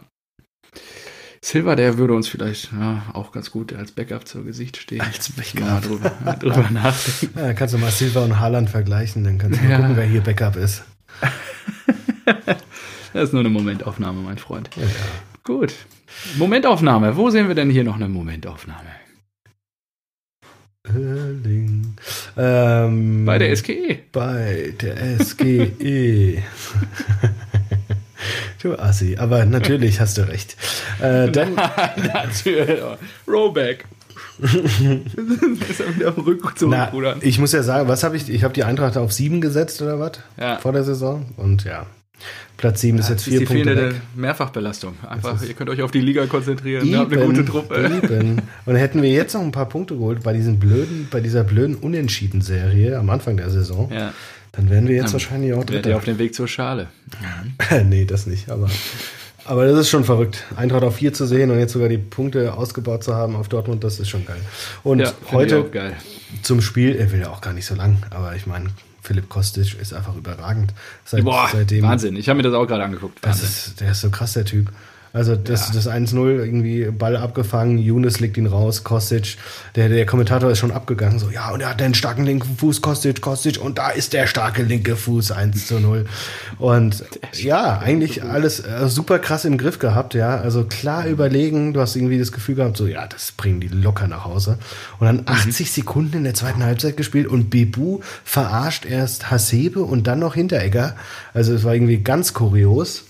[SPEAKER 1] Silver, der würde uns vielleicht ja, auch ganz gut als Backup zur Gesicht stehen.
[SPEAKER 2] Als Backup.
[SPEAKER 1] Mal drüber, drüber nachdenken.
[SPEAKER 2] Ja, kannst du mal Silva und Haaland vergleichen, dann kannst du mal
[SPEAKER 1] Ja.
[SPEAKER 2] gucken, wer hier Backup ist.
[SPEAKER 1] Das ist nur eine Momentaufnahme, mein Freund. Gut. Momentaufnahme. Wo sehen wir denn hier noch eine Momentaufnahme?
[SPEAKER 2] Erling. Ähm,
[SPEAKER 1] Bei der SGE.
[SPEAKER 2] Bei der SGE. du Assi, aber natürlich hast du recht. Äh, dann,
[SPEAKER 1] Natürlich. Rollback. ist er wieder am Rück zum
[SPEAKER 2] na,
[SPEAKER 1] Rudern.
[SPEAKER 2] ich muss ja sagen, was habe ich? Ich habe die Eintracht auf sieben gesetzt oder was?
[SPEAKER 1] Ja.
[SPEAKER 2] Vor der Saison. Und ja, Platz sieben ist
[SPEAKER 1] Das
[SPEAKER 2] jetzt
[SPEAKER 1] ist
[SPEAKER 2] vier
[SPEAKER 1] die
[SPEAKER 2] Punkte
[SPEAKER 1] fehlende
[SPEAKER 2] weg.
[SPEAKER 1] Mehrfachbelastung. Einfach,
[SPEAKER 2] ist-
[SPEAKER 1] ihr könnt euch auf die Liga konzentrieren. Ihr habt eine gute Truppe.
[SPEAKER 2] Eben. Und hätten wir jetzt noch ein paar Punkte geholt bei diesen blöden, bei dieser blöden Unentschieden-Serie am Anfang der Saison,
[SPEAKER 1] Ja.
[SPEAKER 2] dann wären wir jetzt
[SPEAKER 1] Dann
[SPEAKER 2] wahrscheinlich auch
[SPEAKER 1] Werdet ihr
[SPEAKER 2] Dritter.
[SPEAKER 1] auf dem Weg zur Schale.
[SPEAKER 2] nee, das nicht, aber. Aber das ist schon verrückt. Eintracht auf vier zu sehen und jetzt sogar die Punkte ausgebaut zu haben auf Dortmund, das ist schon geil. Und
[SPEAKER 1] Ja,
[SPEAKER 2] heute
[SPEAKER 1] geil.
[SPEAKER 2] zum Spiel, er will ja auch gar nicht so lang, aber ich meine, Philipp Kostic ist einfach überragend. Seit,
[SPEAKER 1] Boah,
[SPEAKER 2] seitdem,
[SPEAKER 1] Wahnsinn. Ich habe mir das auch gerade angeguckt.
[SPEAKER 2] Das ist, der ist so krass, der Typ. Also das,
[SPEAKER 1] Ja.
[SPEAKER 2] das 1-0, irgendwie Ball abgefangen, Younes legt ihn raus, Kostic, der, der Kommentator ist schon abgegangen, so, ja, und er hat einen starken linken Fuß, Kostic, Kostic, und da ist der starke linke Fuß, 1 zu 0. Und ja, eigentlich alles äh, super krass im Griff gehabt, ja, also klar überlegen, du hast irgendwie das Gefühl gehabt, so, ja, das bringen die locker nach Hause. Und dann 80 Sekunden in der zweiten Halbzeit gespielt und Bebu verarscht erst Hasebe und dann noch Hinteregger. Also es war irgendwie ganz kurios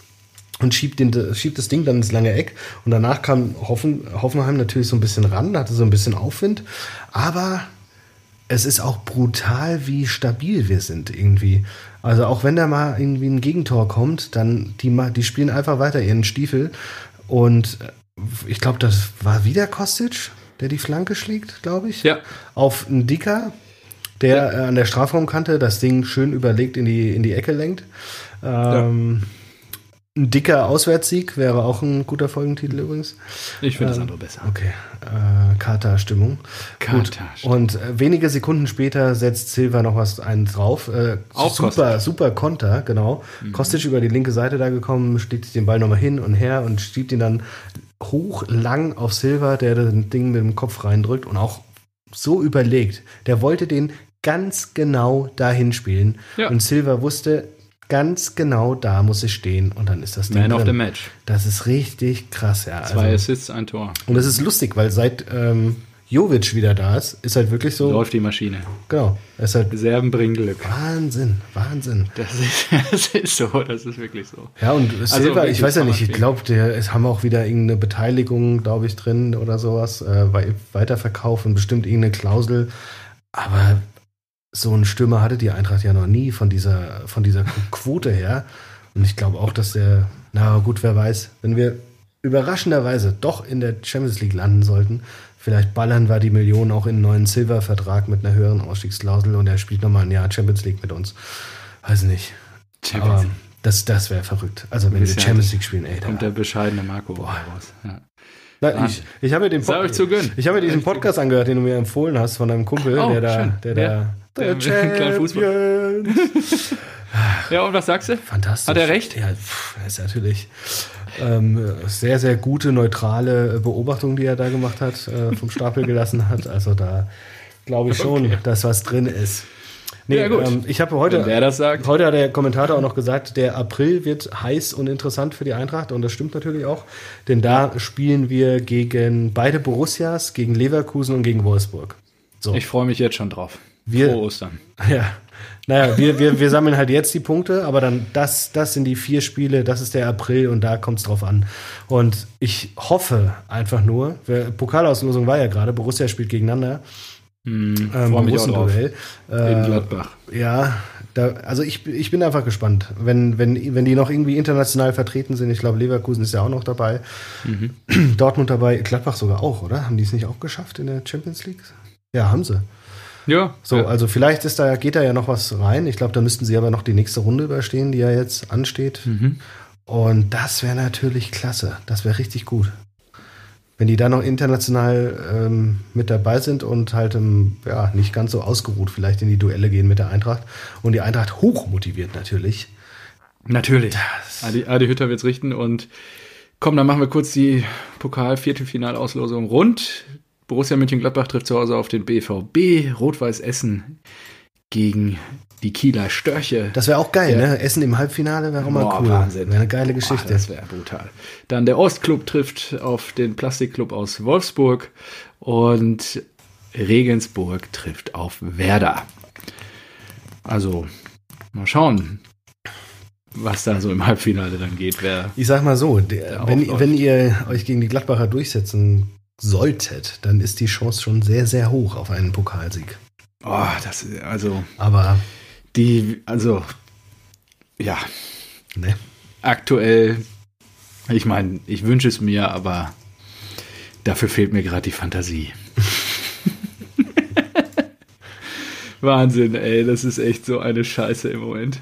[SPEAKER 2] und schiebt, den, schiebt das Ding dann ins lange Eck. Und danach kam Hoffen, Hoffenheim natürlich so ein bisschen ran, hatte so ein bisschen Aufwind. Aber es ist auch brutal, wie stabil wir sind irgendwie. Also auch wenn da mal irgendwie ein Gegentor kommt, dann die, die spielen einfach weiter ihren Stiefel. Und äh, ich glaube, das war wieder Kostic, der die Flanke schlägt, glaube ich.
[SPEAKER 1] Ja.
[SPEAKER 2] Auf einen Dicker, der äh, an der Strafraumkante das Ding schön überlegt in die, in die Ecke lenkt. Ähm, Ein dicker Auswärtssieg wäre auch ein guter Folgentitel übrigens.
[SPEAKER 1] Ich finde das
[SPEAKER 2] Ähm,
[SPEAKER 1] andere besser.
[SPEAKER 2] Okay, äh, Kater-Stimmung. Gut.
[SPEAKER 1] Kater-Stimmung.
[SPEAKER 2] Und äh, wenige Sekunden später setzt Silva noch was einen drauf. Äh,
[SPEAKER 1] Auch
[SPEAKER 2] super,
[SPEAKER 1] Kostic. Mhm.
[SPEAKER 2] super Konter, genau. Kostic über die linke Seite da gekommen, schlägt den Ball nochmal hin und her und schiebt ihn dann hoch lang auf Silva, der das Ding mit dem Kopf reindrückt und auch so überlegt. Der wollte den ganz genau dahin spielen.
[SPEAKER 1] Ja.
[SPEAKER 2] Und Silva wusste, ganz genau da muss ich stehen und dann ist das Ding
[SPEAKER 1] Man of
[SPEAKER 2] drin.
[SPEAKER 1] the Match.
[SPEAKER 2] Das ist richtig krass, ja.
[SPEAKER 1] Zwei
[SPEAKER 2] Also,
[SPEAKER 1] Assists, ein Tor.
[SPEAKER 2] und das ist lustig, weil seit ähm, Jovic wieder da ist, ist halt wirklich so.
[SPEAKER 1] Läuft die Maschine.
[SPEAKER 2] Genau. Es ist halt
[SPEAKER 1] Reserven bringen Glück.
[SPEAKER 2] Wahnsinn, Wahnsinn.
[SPEAKER 1] Das ist, das ist so, das ist wirklich so.
[SPEAKER 2] Ja, und Silva,
[SPEAKER 1] wirklich
[SPEAKER 2] ich weiß ja nicht, ich glaube, es haben auch wieder irgendeine Beteiligung, glaube ich, drin oder sowas, äh, bei Weiterverkauf und bestimmt irgendeine Klausel. Aber so einen Stürmer hatte die Eintracht ja noch nie von dieser, von dieser Quote her. Und ich glaube auch, dass der, na gut, wer weiß, wenn wir überraschenderweise doch in der Champions League landen sollten, vielleicht ballern wir die Millionen auch in einen neuen Silver-Vertrag mit einer höheren Ausstiegsklausel und er spielt nochmal ein Jahr Champions League mit uns. Weiß nicht.
[SPEAKER 1] Champions
[SPEAKER 2] Aber das, das wäre verrückt. Also wenn wir Champions League spielen, ey, da,
[SPEAKER 1] Kommt der bescheidene Marco raus. Ja.
[SPEAKER 2] Na, ich, ich habe mir den ich habe mir diesen Podcast angehört, den du mir empfohlen hast von deinem Kumpel,
[SPEAKER 1] Oh,
[SPEAKER 2] der da, der
[SPEAKER 1] Ja.
[SPEAKER 2] da,
[SPEAKER 1] Der.
[SPEAKER 2] Champions.
[SPEAKER 1] ja, und was sagst du?
[SPEAKER 2] Fantastisch.
[SPEAKER 1] Hat er recht?
[SPEAKER 2] Ja, pff, ist natürlich ähm, sehr, sehr gute, neutrale Beobachtung, die er da gemacht hat, äh, vom Stapel gelassen hat. Also da glaube ich schon, dass was drin ist. Nee,
[SPEAKER 1] Ja, gut.
[SPEAKER 2] Ähm, ich habe heute, heute hat der Kommentator auch noch gesagt, der April wird heiß und interessant für die Eintracht und das stimmt natürlich auch, denn da spielen wir gegen beide Borussias, gegen Leverkusen und gegen Wolfsburg. So.
[SPEAKER 1] Ich freue mich jetzt schon drauf.
[SPEAKER 2] Wir,
[SPEAKER 1] Frohe Ostern.
[SPEAKER 2] Ja. Naja, wir, wir, wir sammeln halt jetzt die Punkte, aber dann das, das sind die vier Spiele, das ist der April und da kommt es drauf an. Und ich hoffe einfach nur, wer- Pokalauslosung war ja gerade, Borussia spielt gegeneinander.
[SPEAKER 1] Hm,
[SPEAKER 2] Ähm,
[SPEAKER 1] drauf.
[SPEAKER 2] Borussen-Duell.
[SPEAKER 1] In
[SPEAKER 2] Äh,
[SPEAKER 1] Gladbach.
[SPEAKER 2] ja, da, also ich, ich bin einfach gespannt. Wenn, wenn, wenn die noch irgendwie international vertreten sind, ich glaube, Leverkusen ist ja auch noch dabei.
[SPEAKER 1] Mhm.
[SPEAKER 2] Dortmund dabei, Gladbach sogar auch, oder? Haben die es nicht auch geschafft in der Champions League? Ja, haben sie.
[SPEAKER 1] Ja,
[SPEAKER 2] So,
[SPEAKER 1] ja.
[SPEAKER 2] also vielleicht ist da, geht da ja noch was rein. Ich glaube, da müssten sie aber noch die nächste Runde überstehen, die ja jetzt ansteht.
[SPEAKER 1] Mhm.
[SPEAKER 2] Und das wäre natürlich klasse. Das wäre richtig gut. Wenn die da noch international ähm, mit dabei sind und halt ähm, ja, nicht ganz so ausgeruht vielleicht in die Duelle gehen mit der Eintracht. Und die Eintracht hoch motiviert natürlich.
[SPEAKER 1] Natürlich. Adi, Adi Hütter wird's richten und komm, dann machen wir kurz die Pokal-Viertelfinalauslosung rund. Borussia Mönchengladbach trifft zu Hause auf den BVB. Rot-Weiß Essen gegen die Kieler Störche.
[SPEAKER 2] Das wäre auch geil,
[SPEAKER 1] Ja.
[SPEAKER 2] ne? Essen im Halbfinale wäre auch mal
[SPEAKER 1] Boah,
[SPEAKER 2] cool.
[SPEAKER 1] Wahnsinn.
[SPEAKER 2] Wäre eine geile
[SPEAKER 1] Boah,
[SPEAKER 2] Geschichte.
[SPEAKER 1] das wäre brutal. Dann der Ostclub trifft auf den Plastikclub aus Wolfsburg und Regensburg trifft auf Werder. Also, mal schauen, was da so im Halbfinale dann geht. Wer
[SPEAKER 2] Ich sag mal so, der, wenn, wenn ihr euch gegen die Gladbacher durchsetzen solltet, dann ist die Chance schon sehr, sehr hoch auf einen Pokalsieg.
[SPEAKER 1] Oh, das ist also
[SPEAKER 2] Aber,
[SPEAKER 1] die, also ja,
[SPEAKER 2] ne?
[SPEAKER 1] aktuell, ich meine, ich wünsche es mir, aber dafür fehlt mir gerade die Fantasie. Wahnsinn, ey, das ist echt so eine Scheiße im Moment.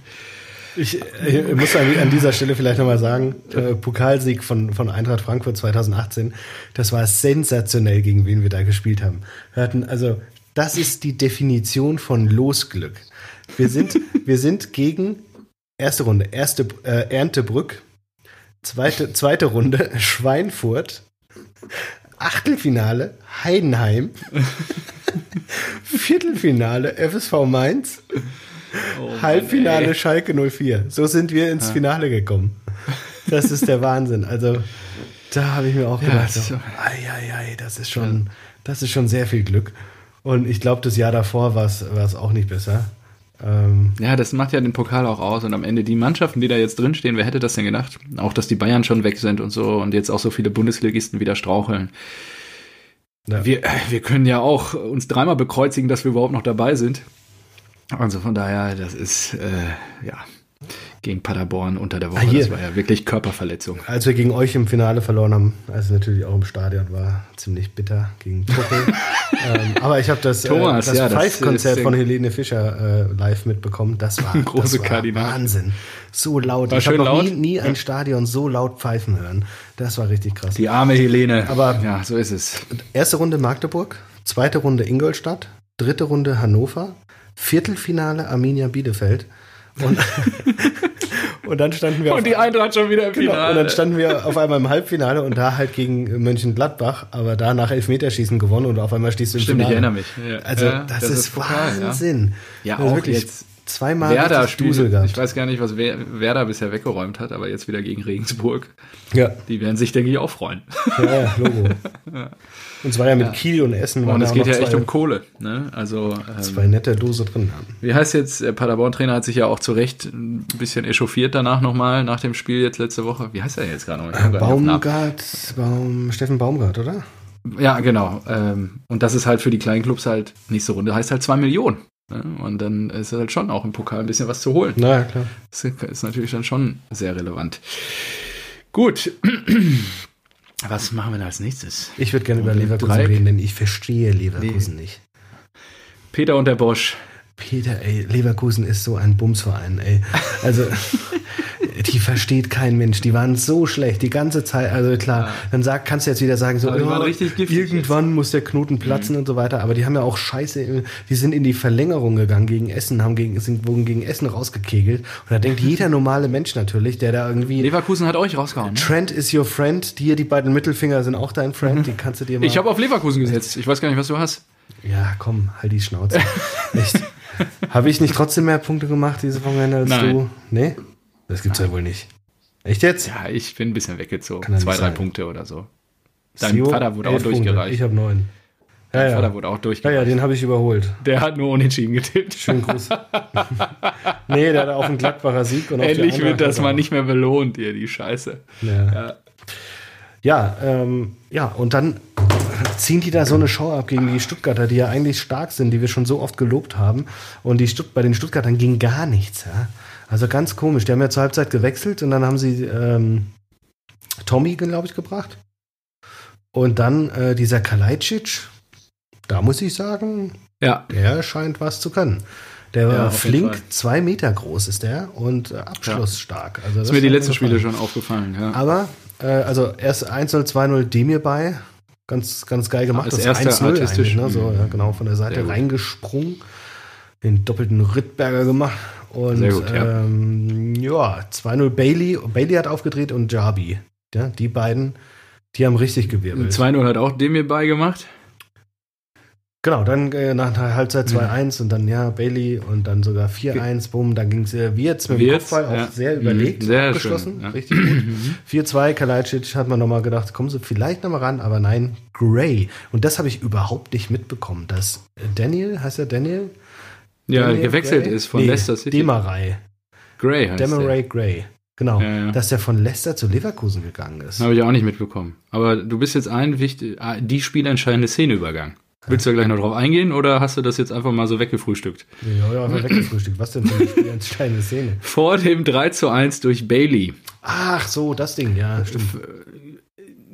[SPEAKER 2] Ich, äh, muss an, an dieser Stelle vielleicht nochmal sagen, äh, Pokalsieg von, von Eintracht Frankfurt 2018, das war sensationell, gegen wen wir da gespielt haben. Wir hatten, also, das ist die Definition von Losglück. Wir sind, wir sind gegen erste Runde, erste äh, Erntebrück, zweite, zweite Runde Schweinfurt, Achtelfinale Heidenheim, Viertelfinale FSV Mainz,
[SPEAKER 1] Oh
[SPEAKER 2] Halbfinale
[SPEAKER 1] Mann.
[SPEAKER 2] Schalke 04. So sind wir ins Finale gekommen. Das ist der Wahnsinn. Also da habe ich mir auch
[SPEAKER 1] Ja,
[SPEAKER 2] gedacht,
[SPEAKER 1] das ist
[SPEAKER 2] so, ei, ei, ei, das ist schon, das ist schon sehr viel Glück. Und ich glaube, das Jahr davor war es auch nicht besser. Ähm,
[SPEAKER 1] Ja, das macht ja den Pokal auch aus und am Ende die Mannschaften, die da jetzt drinstehen, wer hätte das denn gedacht? Auch, dass die Bayern schon weg sind und so und jetzt auch so viele Bundesligisten wieder straucheln.
[SPEAKER 2] Ja.
[SPEAKER 1] Wir, wir können ja auch uns dreimal bekreuzigen, dass wir überhaupt noch dabei sind. Also von daher, das ist, äh, ja, gegen Paderborn unter der Woche,
[SPEAKER 2] Ah,
[SPEAKER 1] das war ja wirklich Körperverletzung.
[SPEAKER 2] als wir gegen euch im Finale verloren haben, als es natürlich auch im Stadion war, ziemlich bitter gegen Tuchel. ähm, aber ich habe das,
[SPEAKER 1] Thomas,
[SPEAKER 2] äh, das
[SPEAKER 1] ja,
[SPEAKER 2] Five-Konzert von Helene Fischer äh, live mitbekommen. Das war,
[SPEAKER 1] Große
[SPEAKER 2] das war
[SPEAKER 1] Kardinal.
[SPEAKER 2] Wahnsinn. So laut.
[SPEAKER 1] War
[SPEAKER 2] ich habe noch nie, nie ein Stadion so laut pfeifen hören. Das war richtig krass.
[SPEAKER 1] Die arme Helene.
[SPEAKER 2] Aber-
[SPEAKER 1] ja, so ist es.
[SPEAKER 2] Erste Runde Magdeburg, zweite Runde Ingolstadt, dritte Runde Hannover, Viertelfinale Arminia Bielefeld. Und, und dann standen wir auf,
[SPEAKER 1] Und die Eintracht schon wieder im
[SPEAKER 2] genau, und
[SPEAKER 1] Finale.
[SPEAKER 2] dann standen wir auf einmal im Halbfinale und da halt gegen Mönchengladbach, aber da nach Elfmeterschießen gewonnen und auf einmal stehst du im
[SPEAKER 1] Stimmt, ich
[SPEAKER 2] Finale.
[SPEAKER 1] erinnere mich. Ja,
[SPEAKER 2] Also
[SPEAKER 1] ja,
[SPEAKER 2] das, ist,
[SPEAKER 1] ja.
[SPEAKER 2] Wahnsinn.
[SPEAKER 1] Ja,
[SPEAKER 2] Also
[SPEAKER 1] auch
[SPEAKER 2] wirklich
[SPEAKER 1] jetzt
[SPEAKER 2] zweimal
[SPEAKER 1] Werder
[SPEAKER 2] Dusel gehabt.
[SPEAKER 1] Ich weiß gar nicht, was Wer- Werder bisher weggeräumt hat, aber jetzt wieder gegen Regensburg.
[SPEAKER 2] ja,
[SPEAKER 1] Die werden sich, denke ich, auch freuen.
[SPEAKER 2] ja, ja, Logo. Und zwar ja mit Kiel und Essen
[SPEAKER 1] Und es geht ja echt
[SPEAKER 2] zwei,
[SPEAKER 1] um Kohle. Ne? Also,
[SPEAKER 2] zwei
[SPEAKER 1] ähm,
[SPEAKER 2] nette Dose drin haben.
[SPEAKER 1] wie heißt jetzt, der Paderborn-Trainer hat sich ja auch zu Recht ein bisschen echauffiert danach nochmal, nach dem Spiel jetzt letzte Woche. Wie heißt er jetzt gerade noch? Ich komm gar nicht auf den Namen.
[SPEAKER 2] Baumgart, Baum, Steffen Baumgart, oder?
[SPEAKER 1] Ja, genau. Ähm, und das ist halt für die kleinen Clubs halt, nächste Runde heißt halt zwei Millionen. Ne? Und dann ist halt schon auch im Pokal ein bisschen was zu holen.
[SPEAKER 2] Na ja, klar.
[SPEAKER 1] Das ist natürlich dann schon sehr relevant. Gut. Was machen wir da als nächstes?
[SPEAKER 2] Ich würde gerne über Leverkusen reden, denn ich verstehe Leverkusen nicht.
[SPEAKER 1] Peter und der Bosch.
[SPEAKER 2] Peter, ey, Leverkusen ist so ein Bumsverein, ey. Also, die versteht kein Mensch. Die waren so schlecht die ganze Zeit. Also klar, dann sag, kannst du jetzt wieder sagen, so, ja,
[SPEAKER 1] Mhm.
[SPEAKER 2] irgendwann muss der Knoten platzen und so weiter. Aber die haben ja auch Scheiße, die sind in die Verlängerung gegangen gegen Essen, haben gegen, sind wurden gegen Essen rausgekegelt. Und da denkt jeder normale Mensch natürlich, der da irgendwie
[SPEAKER 1] Leverkusen hat euch rausgehauen. Ne?
[SPEAKER 2] Trent is your friend, hier die beiden Mittelfinger sind auch dein Friend, die kannst du dir mal.
[SPEAKER 1] Ich habe auf Leverkusen gesetzt. Ich weiß gar nicht, was du hast.
[SPEAKER 2] Ja, komm, halt die Schnauze. Echt. Habe ich nicht trotzdem mehr Punkte gemacht diese Wochenende als
[SPEAKER 1] Nein.
[SPEAKER 2] du? Nee? Das gibt's ja wohl nicht. Echt jetzt?
[SPEAKER 1] Ja, ich bin ein bisschen weggezogen.
[SPEAKER 2] Ja
[SPEAKER 1] Zwei, drei
[SPEAKER 2] sein.
[SPEAKER 1] Punkte oder so. Dein
[SPEAKER 2] Sio,
[SPEAKER 1] Vater wurde auch
[SPEAKER 2] Punkte.
[SPEAKER 1] durchgereicht.
[SPEAKER 2] Ich habe neun.
[SPEAKER 1] Dein
[SPEAKER 2] Ja, ja.
[SPEAKER 1] Vater wurde auch
[SPEAKER 2] Ja,
[SPEAKER 1] durchgereicht.
[SPEAKER 2] ja, den habe ich überholt.
[SPEAKER 1] Der hat nur unentschieden getippt.
[SPEAKER 2] Schönen Gruß. nee, der hat auch einen Gladbacher Sieg. Und
[SPEAKER 1] Endlich wird das mal nicht mehr belohnt, ihr, die Scheiße.
[SPEAKER 2] Ja,
[SPEAKER 1] Ja.
[SPEAKER 2] ja, ähm, ja, und dann ziehen die da so eine Show ab gegen die Stuttgarter, die ja eigentlich stark sind, die wir schon so oft gelobt haben. Und die Stutt bei den Stuttgartern ging gar nichts. Ja? Also ganz komisch. Die haben ja zur Halbzeit gewechselt und dann haben sie ähm, Tommy, glaube ich, gebracht. Und dann äh, dieser Kalajdzic, da muss ich sagen,
[SPEAKER 1] Ja,
[SPEAKER 2] der scheint was zu können. Der war
[SPEAKER 1] Ja,
[SPEAKER 2] flink, zwei Meter groß ist der und äh, abschlussstark. Also das
[SPEAKER 1] ist mir die letzten Spiele schon aufgefallen. Ja.
[SPEAKER 2] Aber, äh, also erst 1-0, 2-0 Demir bei. Ganz, ganz geil gemacht.
[SPEAKER 1] Als
[SPEAKER 2] Das
[SPEAKER 1] erster
[SPEAKER 2] 1-0
[SPEAKER 1] artistisch.
[SPEAKER 2] eigentlich, ne? So,
[SPEAKER 1] Mhm.
[SPEAKER 2] ja, genau, von der Seite reingesprungen. Den doppelten Rittberger gemacht. Und
[SPEAKER 1] Sehr gut, ja.
[SPEAKER 2] ähm, ja, 2-0 Bailey. Bailey hat aufgedreht und Jabi. Ja, die beiden, die haben richtig gewirbelt.
[SPEAKER 1] 2-0 hat auch dem mir beigemacht.
[SPEAKER 2] Genau, dann äh, nach der Halbzeit
[SPEAKER 1] Mhm.
[SPEAKER 2] 2-1 und dann ja Bailey und dann sogar 4-1, bumm, dann ging es äh, Wirtz mit dem
[SPEAKER 1] Wirtz,
[SPEAKER 2] Kopfball auch
[SPEAKER 1] ja.
[SPEAKER 2] sehr
[SPEAKER 1] Mhm,
[SPEAKER 2] überlegt
[SPEAKER 1] sehr
[SPEAKER 2] abgeschlossen,
[SPEAKER 1] schön, ja.
[SPEAKER 2] richtig gut. 4-2, Kalajdzic hat man nochmal gedacht, kommen sie vielleicht nochmal ran, aber nein, Gray. Und das habe ich überhaupt nicht mitbekommen, dass Daniel, heißt er Daniel?
[SPEAKER 1] Ja,
[SPEAKER 2] Daniel
[SPEAKER 1] gewechselt
[SPEAKER 2] Gray?
[SPEAKER 1] ist von
[SPEAKER 2] Nee,
[SPEAKER 1] Leicester City.
[SPEAKER 2] Demaray.
[SPEAKER 1] Gray heißt der.
[SPEAKER 2] Demaray Gray. Genau,
[SPEAKER 1] Ja, ja.
[SPEAKER 2] dass der von Leicester zu Leverkusen gegangen ist.
[SPEAKER 1] Habe ich auch nicht mitbekommen. Aber du bist jetzt ein wichtig, ah, die spielentscheidende Szeneübergang. Willst du da gleich noch drauf eingehen oder hast du das jetzt einfach mal so weggefrühstückt?
[SPEAKER 2] Ja, ja, einfach weggefrühstückt. Was denn für eine entscheidende Szene?
[SPEAKER 1] Vor dem 3 zu 1 durch Bailey.
[SPEAKER 2] Ach so, das Ding, ja, stimmt.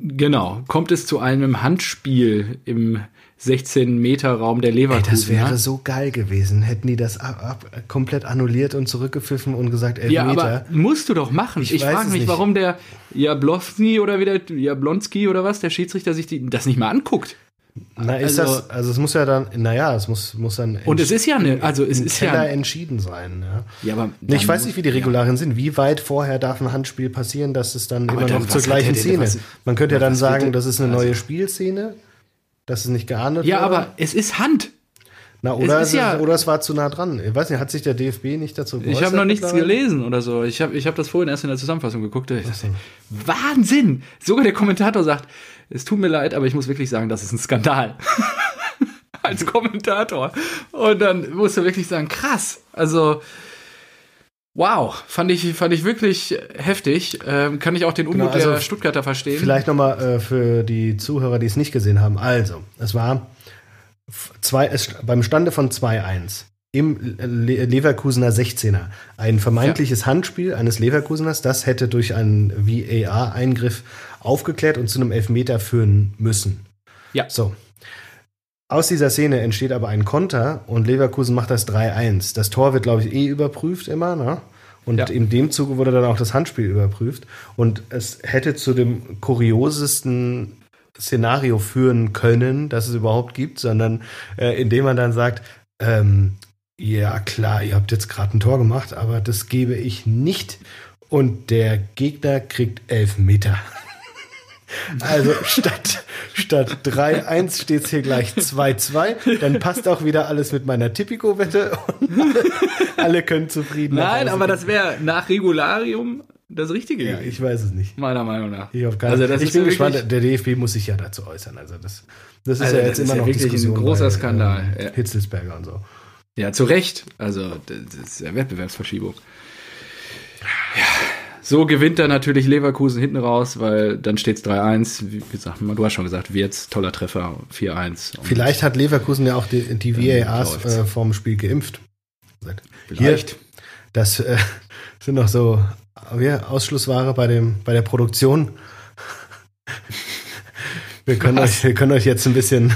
[SPEAKER 1] Genau. Kommt es zu einem Handspiel im 16-Meter-Raum der
[SPEAKER 2] Ey,
[SPEAKER 1] Leverkusen?
[SPEAKER 2] das wäre so geil gewesen. Hätten die das ab, ab, komplett annulliert und zurückgepfiffen und gesagt, elf
[SPEAKER 1] ja,
[SPEAKER 2] Meter.
[SPEAKER 1] aber musst du doch machen.
[SPEAKER 2] Ich
[SPEAKER 1] Ich, frage mich,
[SPEAKER 2] nicht.
[SPEAKER 1] warum der Jablonski oder wieder Jablonski oder was, der Schiedsrichter sich die, das nicht mal anguckt.
[SPEAKER 2] Na, ist
[SPEAKER 1] also-
[SPEAKER 2] das, also es muss ja dann, naja, es muss, muss dann
[SPEAKER 1] Und es ist ja eine, also es ist
[SPEAKER 2] Keller
[SPEAKER 1] ja,
[SPEAKER 2] entschieden sein. Ja.
[SPEAKER 1] ja aber
[SPEAKER 2] ich weiß nicht, wie die Regularien sind. Wie weit vorher darf ein Handspiel passieren, dass es dann immer
[SPEAKER 1] dann,
[SPEAKER 2] noch zur gleichen
[SPEAKER 1] der
[SPEAKER 2] Szene.
[SPEAKER 1] was-
[SPEAKER 2] Man könnte ja dann sagen,
[SPEAKER 1] denn-
[SPEAKER 2] das ist eine
[SPEAKER 1] also-
[SPEAKER 2] neue Spielszene, dass es nicht geahndet
[SPEAKER 1] Ja,
[SPEAKER 2] wurde.
[SPEAKER 1] aber es ist Hand.
[SPEAKER 2] Na, oder,
[SPEAKER 1] es ist ja-
[SPEAKER 2] oder es war zu nah dran. Ich weiß nicht, hat sich der DFB nicht dazu geäußert?
[SPEAKER 1] Ich habe noch nichts gelesen oder so. Ich habe ich hab das vorhin erst in der Zusammenfassung geguckt. Ich dachte, Wahnsinn! Sogar der Kommentator sagt, es tut mir leid, aber ich muss wirklich sagen, das ist ein Skandal. Als Kommentator. Und dann musst du wirklich sagen, krass. Also, wow. Fand ich, fand ich wirklich heftig. Ähm, kann ich auch den Unmut
[SPEAKER 2] Genau, also
[SPEAKER 1] der Stuttgarter verstehen.
[SPEAKER 2] Vielleicht nochmal äh, für die Zuhörer, die es nicht gesehen haben. Also, es war zwei, es, beim Stande von 2-1 im Le Leverkusener 16er ein vermeintliches Handspiel eines Leverkuseners, das hätte durch einen VAR-Eingriff aufgeklärt und zu einem Elfmeter führen müssen.
[SPEAKER 1] Ja.
[SPEAKER 2] So. Aus dieser Szene entsteht aber ein Konter und Leverkusen macht das 3-1. Das Tor wird, glaube ich, eh überprüft immer, ne? Und
[SPEAKER 1] Ja.
[SPEAKER 2] in dem Zuge wurde dann auch das Handspiel überprüft. Und es hätte zu dem kuriosesten Szenario führen können, das es überhaupt gibt, sondern äh, indem man dann sagt, ähm, ja klar, ihr habt jetzt gerade ein Tor gemacht, aber das gebe ich nicht. Und der Gegner kriegt elf Meter. Also statt, statt 3-1 steht es hier gleich 2-2. Dann passt auch wieder alles mit meiner Tipico-Wette und alle, alle können zufrieden nach
[SPEAKER 1] Nein, aber
[SPEAKER 2] gehen.
[SPEAKER 1] das wäre nach Regularium das Richtige
[SPEAKER 2] Ja, ich weiß es nicht.
[SPEAKER 1] Meiner Meinung nach.
[SPEAKER 2] Ich,
[SPEAKER 1] Also das
[SPEAKER 2] ich
[SPEAKER 1] ist
[SPEAKER 2] bin gespannt, der DFB muss sich ja dazu äußern. Also das, das ist
[SPEAKER 1] Also
[SPEAKER 2] ja jetzt
[SPEAKER 1] ist
[SPEAKER 2] immer
[SPEAKER 1] ja
[SPEAKER 2] noch
[SPEAKER 1] wirklich ein
[SPEAKER 2] Diskussion
[SPEAKER 1] großer
[SPEAKER 2] bei,
[SPEAKER 1] Skandal,
[SPEAKER 2] Ähm,
[SPEAKER 1] ja.
[SPEAKER 2] Hitzelsberger und so.
[SPEAKER 1] Ja, zu Recht. Also, das ist ja Wettbewerbsverschiebung. Ja, so gewinnt dann natürlich Leverkusen hinten raus, weil dann steht es 3-1. Wie gesagt, du hast schon gesagt, Wirtz, toller Treffer, 4-1. Und
[SPEAKER 2] Vielleicht hat Leverkusen ja auch die, die VARs äh, vorm Spiel geimpft.
[SPEAKER 1] Vielleicht.
[SPEAKER 2] Hier, das äh, sind noch so wie, Ausschlussware bei, dem, bei der Produktion. Wir können, euch, wir können euch jetzt ein bisschen,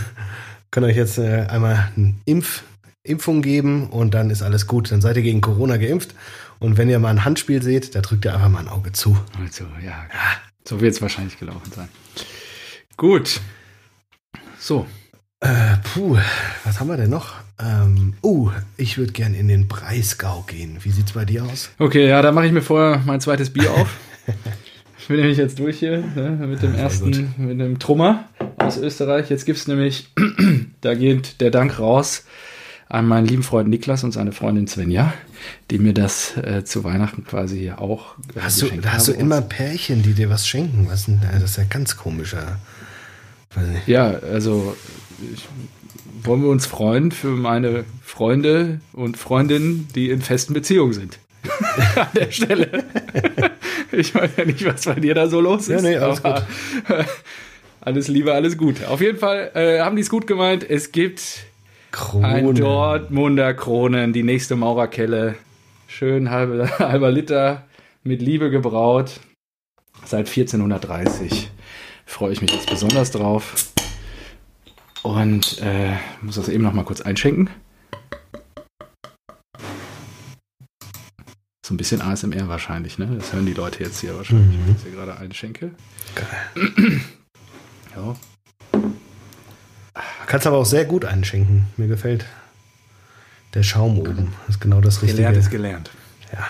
[SPEAKER 2] können euch jetzt äh, einmal eine Impf, Impfung geben und dann ist alles gut. Dann seid ihr gegen Corona geimpft. Und wenn ihr mal ein Handspiel seht, da drückt ihr einfach mal ein Auge zu.
[SPEAKER 1] Also, ja, so wird es wahrscheinlich gelaufen sein. Gut. So,
[SPEAKER 2] Äh, puh, was haben wir denn noch? Ähm, uh, ich würde gern in den Breisgau gehen. Wie sieht's bei dir aus?
[SPEAKER 1] okay, ja, da mache ich mir vorher mein zweites Bier auf. Ich bin nämlich jetzt durch hier ne, mit dem ersten, mit dem Trummer aus Österreich. Jetzt gibt's nämlich, da geht der Dank raus an meinen lieben Freund Niklas und seine Freundin Svenja, die mir das äh, zu Weihnachten quasi hier auch äh,
[SPEAKER 2] Hast du,
[SPEAKER 1] geschenkt
[SPEAKER 2] hast du immer Pärchen, die dir was schenken. Was denn, das ist ja ganz komischer.
[SPEAKER 1] Ja, also ich wollen wir uns freuen für meine Freunde und Freundinnen, die in festen Beziehungen sind. An der Stelle. ich weiß ja nicht, was bei dir da so los ist.
[SPEAKER 2] Ja, nee, alles gut.
[SPEAKER 1] alles Liebe, alles gut. Auf jeden Fall äh, haben die es gut gemeint. Es gibt
[SPEAKER 2] Kronen.
[SPEAKER 1] ein Dortmunder Kronen, die nächste Maurerkelle. Schön halber, halber Liter mit Liebe gebraut. Seit 1430. Freue ich mich jetzt besonders drauf. Und äh, muss das eben noch mal kurz einschenken. So ein bisschen ASMR wahrscheinlich, ne? Das hören die Leute jetzt hier wahrscheinlich, wenn ich jetzt hier gerade einschenke. Ja.
[SPEAKER 2] Kannst aber auch sehr gut einschenken. Mir gefällt der Schaum oben. Das ist genau das Richtige.
[SPEAKER 1] Gelernt ist gelernt.
[SPEAKER 2] Ja.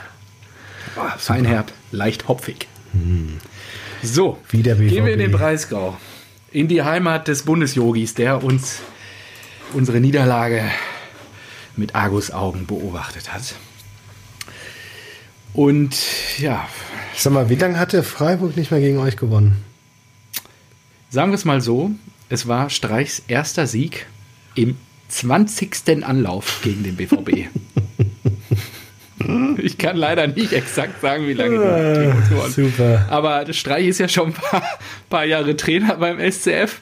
[SPEAKER 1] Oh, feinherb, leicht hopfig. So,
[SPEAKER 2] Wie der
[SPEAKER 1] gehen wir in den. Breisgau. In die Heimat des Bundesjogis, der uns unsere Niederlage mit Argusaugen beobachtet hat. Und ja,
[SPEAKER 2] Sag mal, wie lange hatte Freiburg nicht mehr gegen euch gewonnen?
[SPEAKER 1] sagen wir es mal so, es war Streichs erster Sieg im 20. Anlauf gegen den BVB. ich kann leider nicht exakt sagen, wie lange die
[SPEAKER 2] Ah,
[SPEAKER 1] gewonnen
[SPEAKER 2] super.
[SPEAKER 1] Aber Streich ist ja schon ein paar, paar Jahre Trainer beim SCF.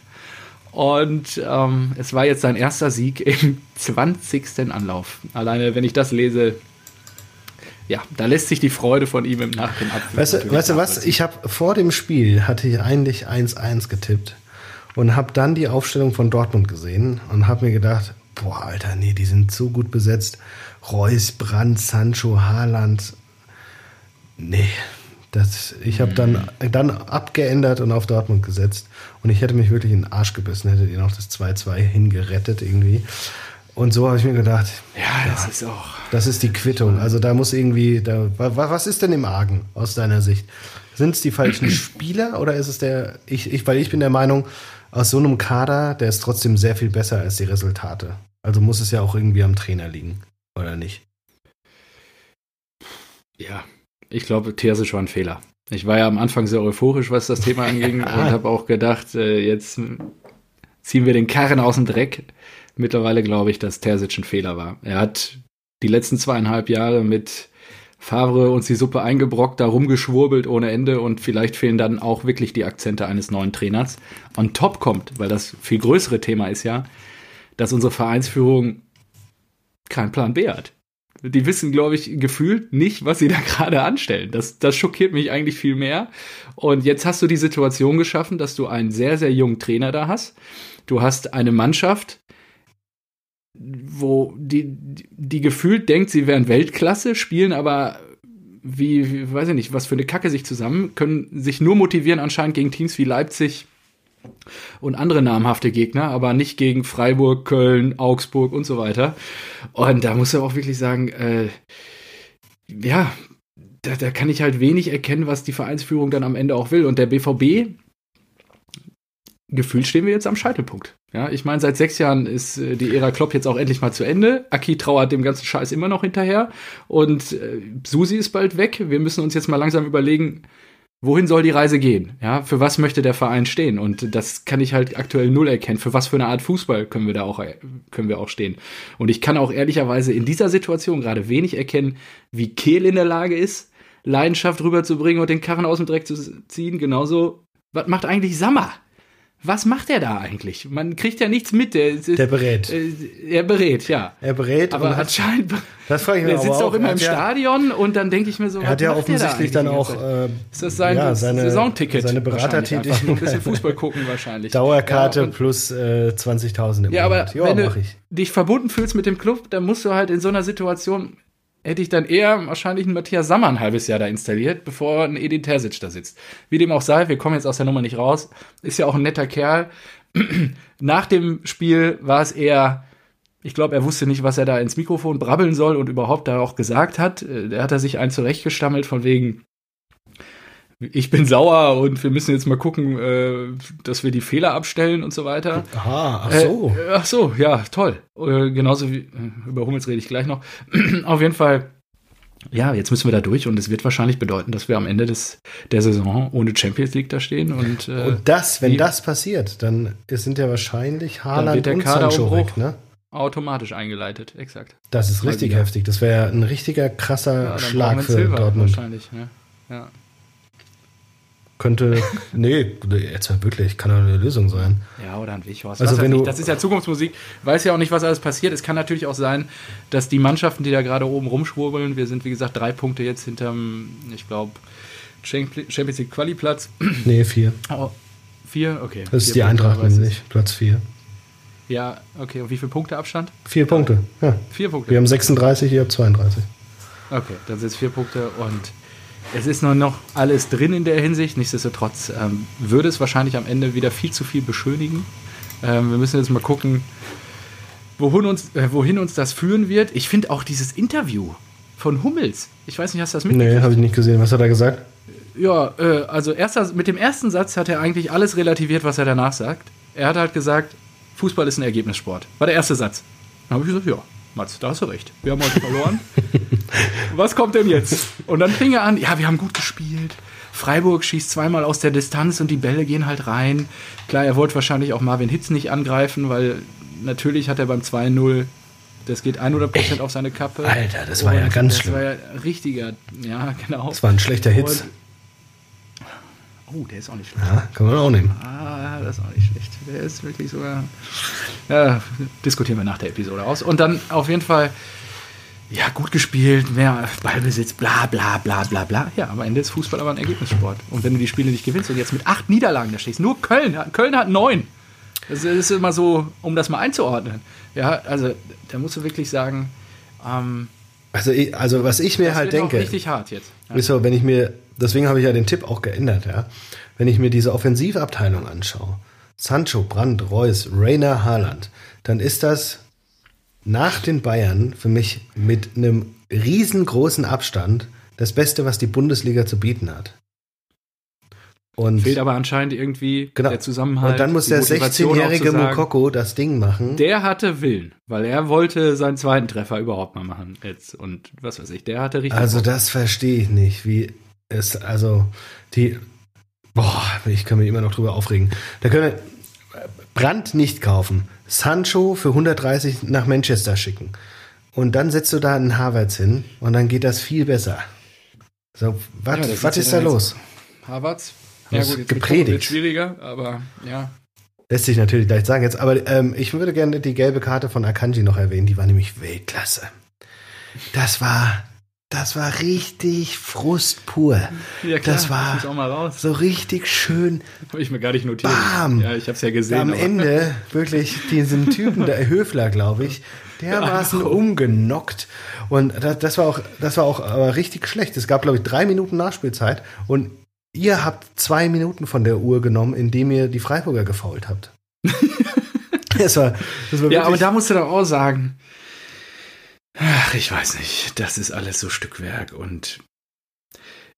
[SPEAKER 1] Und ähm, es war jetzt sein erster Sieg im 20. Anlauf. Alleine, wenn ich das lese, ja, da lässt sich die Freude von ihm im Nachhinein ab.
[SPEAKER 2] Weißt du, weißt du was? Ich habe vor dem Spiel hatte ich eigentlich 1-1 getippt und habe dann die Aufstellung von Dortmund gesehen und habe mir gedacht, boah, Alter, nee, die sind so gut besetzt. Reus, Brandt, Sancho, Haaland. Nee, das, ich habe dann, dann abgeändert und auf Dortmund gesetzt. Und ich hätte mich wirklich in den Arsch gebissen, hättet ihr noch das 2-2 hingerettet irgendwie. Und so habe ich mir gedacht,
[SPEAKER 1] Ja, das ist auch.
[SPEAKER 2] das ist die Quittung. Also da muss irgendwie, da, wa- wa- was ist denn im Argen aus deiner Sicht? Sind es die falschen Spieler oder ist es der, ich, ich, weil ich bin der Meinung, aus so einem Kader, der ist trotzdem sehr viel besser als die Resultate. Also muss es ja auch irgendwie am Trainer liegen, oder nicht?
[SPEAKER 1] Ja, ich glaube, Terzic war ein Fehler. Ich war ja am Anfang sehr euphorisch, was das Thema anging und habe auch gedacht, äh, jetzt ziehen wir den Karren aus dem Dreck. Mittlerweile glaube ich, dass Terzic ein Fehler war. Er hat die letzten zweieinhalb Jahre mit Favre uns die Suppe eingebrockt, da rumgeschwurbelt ohne Ende und vielleicht fehlen dann auch wirklich die Akzente eines neuen Trainers. On top kommt, weil das viel größere Thema ist ja, dass unsere Vereinsführung keinen Plan B hat. Die wissen, glaube ich, gefühlt nicht, was sie da gerade anstellen. Das, das schockiert mich eigentlich viel mehr. Und jetzt hast du die Situation geschaffen, dass du einen sehr, sehr jungen Trainer da hast. Du hast eine Mannschaft, wo die, die gefühlt denkt, sie wären Weltklasse, spielen aber wie, wie, weiß ich nicht, was für eine Kacke sich zusammen, können sich nur motivieren anscheinend gegen Teams wie Leipzig und andere namhafte Gegner, aber nicht gegen Freiburg, Köln, Augsburg und so weiter. Und da muss er auch wirklich sagen, äh, ja, da, da kann ich halt wenig erkennen, was die Vereinsführung dann am Ende auch will. Und der BVB, gefühlt stehen wir jetzt am Scheitelpunkt. Ja, ich meine, seit sechs Jahren ist äh, die Ära Klopp jetzt auch endlich mal zu Ende. Aki trauert dem ganzen Scheiß immer noch hinterher. Und äh, Susi ist bald weg. Wir müssen uns jetzt mal langsam überlegen, wohin soll die Reise gehen? Ja, für was möchte der Verein stehen? Und das kann ich halt aktuell null erkennen. Für was für eine Art Fußball können wir da auch, können wir auch stehen? Und ich kann auch ehrlicherweise in dieser Situation gerade wenig erkennen, wie Kehl in der Lage ist, Leidenschaft rüberzubringen und den Karren aus dem Dreck zu ziehen. Genauso, was macht eigentlich Sammer? Was macht er da eigentlich? Man kriegt ja nichts mit. Der,
[SPEAKER 2] Der berät.
[SPEAKER 1] Äh, er berät, ja.
[SPEAKER 2] Er berät
[SPEAKER 1] Aber anscheinend,
[SPEAKER 2] das frage ich mich
[SPEAKER 1] der sitzt
[SPEAKER 2] aber
[SPEAKER 1] auch immer
[SPEAKER 2] Er
[SPEAKER 1] im
[SPEAKER 2] hat ja-
[SPEAKER 1] Stadion und dann denke ich mir so,
[SPEAKER 2] Er hat ja
[SPEAKER 1] da
[SPEAKER 2] offensichtlich
[SPEAKER 1] eigentlich
[SPEAKER 2] dann auch äh,
[SPEAKER 1] Ist das sein
[SPEAKER 2] ja, seine,
[SPEAKER 1] Saisonticket?
[SPEAKER 2] seine Beratertätigkeit.
[SPEAKER 1] Ein bisschen Fußball gucken wahrscheinlich.
[SPEAKER 2] Dauerkarte
[SPEAKER 1] Ja,
[SPEAKER 2] plus äh, 20.000 im
[SPEAKER 1] Ja, aber
[SPEAKER 2] Monat. Ja,
[SPEAKER 1] wenn du
[SPEAKER 2] ich.
[SPEAKER 1] dich verbunden fühlst mit dem Club, dann musst du halt in so einer Situation, hätte ich dann eher wahrscheinlich einen Matthias Sammer ein halbes Jahr da installiert, bevor ein Edin Terzic da sitzt. Wie dem auch sei, wir kommen jetzt aus der Nummer nicht raus. Ist ja auch ein netter Kerl. Nach dem Spiel war es eher, ich glaube, er wusste nicht, was er da ins Mikrofon brabbeln soll und überhaupt da auch gesagt hat. Äh, Da hat er sich einen zurechtgestammelt von wegen, ich bin sauer und wir müssen jetzt mal gucken, äh, dass wir die Fehler abstellen und so weiter.
[SPEAKER 2] Aha, ach so.
[SPEAKER 1] Äh, ach so, ja, toll. Äh, genauso wie, äh, über Hummels rede ich gleich noch. Auf jeden Fall ja, jetzt müssen wir da durch und es wird wahrscheinlich bedeuten, dass wir am Ende des, der Saison ohne Champions League da stehen. Und, äh,
[SPEAKER 2] Und das, wenn
[SPEAKER 1] wie-
[SPEAKER 2] das passiert, dann sind ja wahrscheinlich Haaland und Sancho weg, ne?
[SPEAKER 1] automatisch eingeleitet. Exakt.
[SPEAKER 2] Das ist richtig
[SPEAKER 1] wieder.
[SPEAKER 2] heftig. Das wäre ein richtiger krasser
[SPEAKER 1] Ja,
[SPEAKER 2] Schlag für Dortmund.
[SPEAKER 1] Wahrscheinlich, ne? Ja.
[SPEAKER 2] Könnte, nee, jetzt mal wirklich, kann doch eine Lösung sein.
[SPEAKER 1] Ja, oder ein Weghorst.
[SPEAKER 2] Also wenn du-
[SPEAKER 1] das ist ja Zukunftsmusik. Weiß ja auch nicht, was alles passiert. Es kann natürlich auch sein, dass die Mannschaften, die da gerade oben rumschwurbeln, wir sind wie gesagt drei Punkte jetzt hinterm, ich glaube, Champions League Quali-Platz.
[SPEAKER 2] Nee, vier.
[SPEAKER 1] Oh, vier? Okay.
[SPEAKER 2] Das ist
[SPEAKER 1] Vier
[SPEAKER 2] die
[SPEAKER 1] Punkte,
[SPEAKER 2] Eintracht nämlich, Platz vier.
[SPEAKER 1] Ja, okay. Und wie viele Punkte Abstand?
[SPEAKER 2] Vier Punkte, ja.
[SPEAKER 1] Vier Punkte.
[SPEAKER 2] Wir haben 36, ihr habt 32.
[SPEAKER 1] Okay, dann sind es vier Punkte und es ist noch, noch alles drin in der Hinsicht. Nichtsdestotrotz ähm, würde es wahrscheinlich am Ende wieder viel zu viel beschönigen. Ähm, wir müssen jetzt mal gucken, wohin uns, äh, wohin uns das führen wird. Ich finde auch dieses Interview von Hummels. Ich weiß nicht, hast du das mitgekriegt?
[SPEAKER 2] Nee, habe ich nicht gesehen. Was hat er gesagt?
[SPEAKER 1] Ja, äh, also erster, mit dem ersten Satz hat er eigentlich alles relativiert, was er danach sagt. Er hat halt gesagt, Fußball ist ein Ergebnissport. War der erste Satz. Dann habe ich gesagt, ja, Mats, da hast du recht. Wir haben heute verloren. was kommt denn jetzt? Und dann fing er an, ja, wir haben gut gespielt. Freiburg schießt zweimal aus der Distanz und die Bälle gehen halt rein. Klar, er wollte wahrscheinlich auch Marvin Hitz nicht angreifen, weil natürlich hat er beim 2-0, das geht 100% auf seine Kappe.
[SPEAKER 2] Alter, das war ja
[SPEAKER 1] Und
[SPEAKER 2] ganz
[SPEAKER 1] das
[SPEAKER 2] schlimm.
[SPEAKER 1] war ja richtiger, ja, genau.
[SPEAKER 2] Das war ein schlechter Hit.
[SPEAKER 1] Oh, der ist auch nicht schlecht.
[SPEAKER 2] Ja, kann man auch nehmen.
[SPEAKER 1] Ah, das ist auch nicht schlecht. Der ist wirklich sogar. Ja, diskutieren wir nach der Episode aus. Und dann auf jeden Fall, ja, gut gespielt, mehr Ballbesitz, bla bla bla bla bla. Ja, am Ende ist Fußball aber ein Ergebnissport. Und wenn du die Spiele nicht gewinnst und jetzt mit acht Niederlagen da stehst, nur Köln, Köln hat neun. Das ist immer so, um das mal einzuordnen. Ja, also da musst du wirklich sagen, ähm,
[SPEAKER 2] Also, ich, also was ich mir
[SPEAKER 1] das
[SPEAKER 2] halt
[SPEAKER 1] wird auch
[SPEAKER 2] denke,
[SPEAKER 1] richtig hart jetzt. Ja.
[SPEAKER 2] ist so, wenn ich mir, deswegen habe ich ja den Tipp auch geändert, ja. Wenn ich mir diese Offensivabteilung anschaue, Sancho, Brandt, Reus, Rainer, Haaland, dann ist das nach den Bayern für mich mit einem riesengroßen Abstand das Beste, was die Bundesliga zu bieten hat. Und
[SPEAKER 1] Fehlt aber anscheinend irgendwie
[SPEAKER 2] genau.
[SPEAKER 1] der Zusammenhalt.
[SPEAKER 2] Und dann muss der
[SPEAKER 1] Motivation auch zu
[SPEAKER 2] 16-jährige
[SPEAKER 1] sagen,
[SPEAKER 2] Mokoko das Ding machen.
[SPEAKER 1] Der hatte Willen, weil er wollte seinen zweiten Treffer überhaupt mal machen jetzt und was weiß ich, der hatte richtig.
[SPEAKER 2] Also
[SPEAKER 1] Bock.
[SPEAKER 2] das verstehe ich nicht, wie es, also die, boah, ich kann mich immer noch drüber aufregen. Da können Brand nicht kaufen, Sancho für 130 nach Manchester schicken und dann setzt du da einen Havertz hin und dann geht das viel besser. So, was
[SPEAKER 1] Ja,
[SPEAKER 2] ist da los?
[SPEAKER 1] Havertz.
[SPEAKER 2] Das
[SPEAKER 1] Ja gut,
[SPEAKER 2] gepredigt.
[SPEAKER 1] schwieriger, aber ja.
[SPEAKER 2] Lässt sich natürlich gleich sagen jetzt, aber ähm, ich würde gerne die gelbe Karte von Akanji noch erwähnen, die war nämlich Weltklasse. Das war, das war richtig Frust pur.
[SPEAKER 1] Ja
[SPEAKER 2] Das war-. So richtig schön
[SPEAKER 1] Habe ich mir gar nicht notiert.
[SPEAKER 2] Bam!
[SPEAKER 1] Ja, ich habe es ja gesehen.
[SPEAKER 2] am
[SPEAKER 1] aber-
[SPEAKER 2] Ende wirklich diesen Typen, der Höfler, glaube ich, dermaßen umgenockt. Und das, das war auch, das war auch aber richtig schlecht. Es gab, glaube ich, drei Minuten Nachspielzeit und ihr habt zwei Minuten von der Uhr genommen, indem ihr die Freiburger gefault habt. das war, das war
[SPEAKER 1] Ja, aber da musst du doch auch sagen, ach, ich weiß nicht, das ist alles so Stückwerk und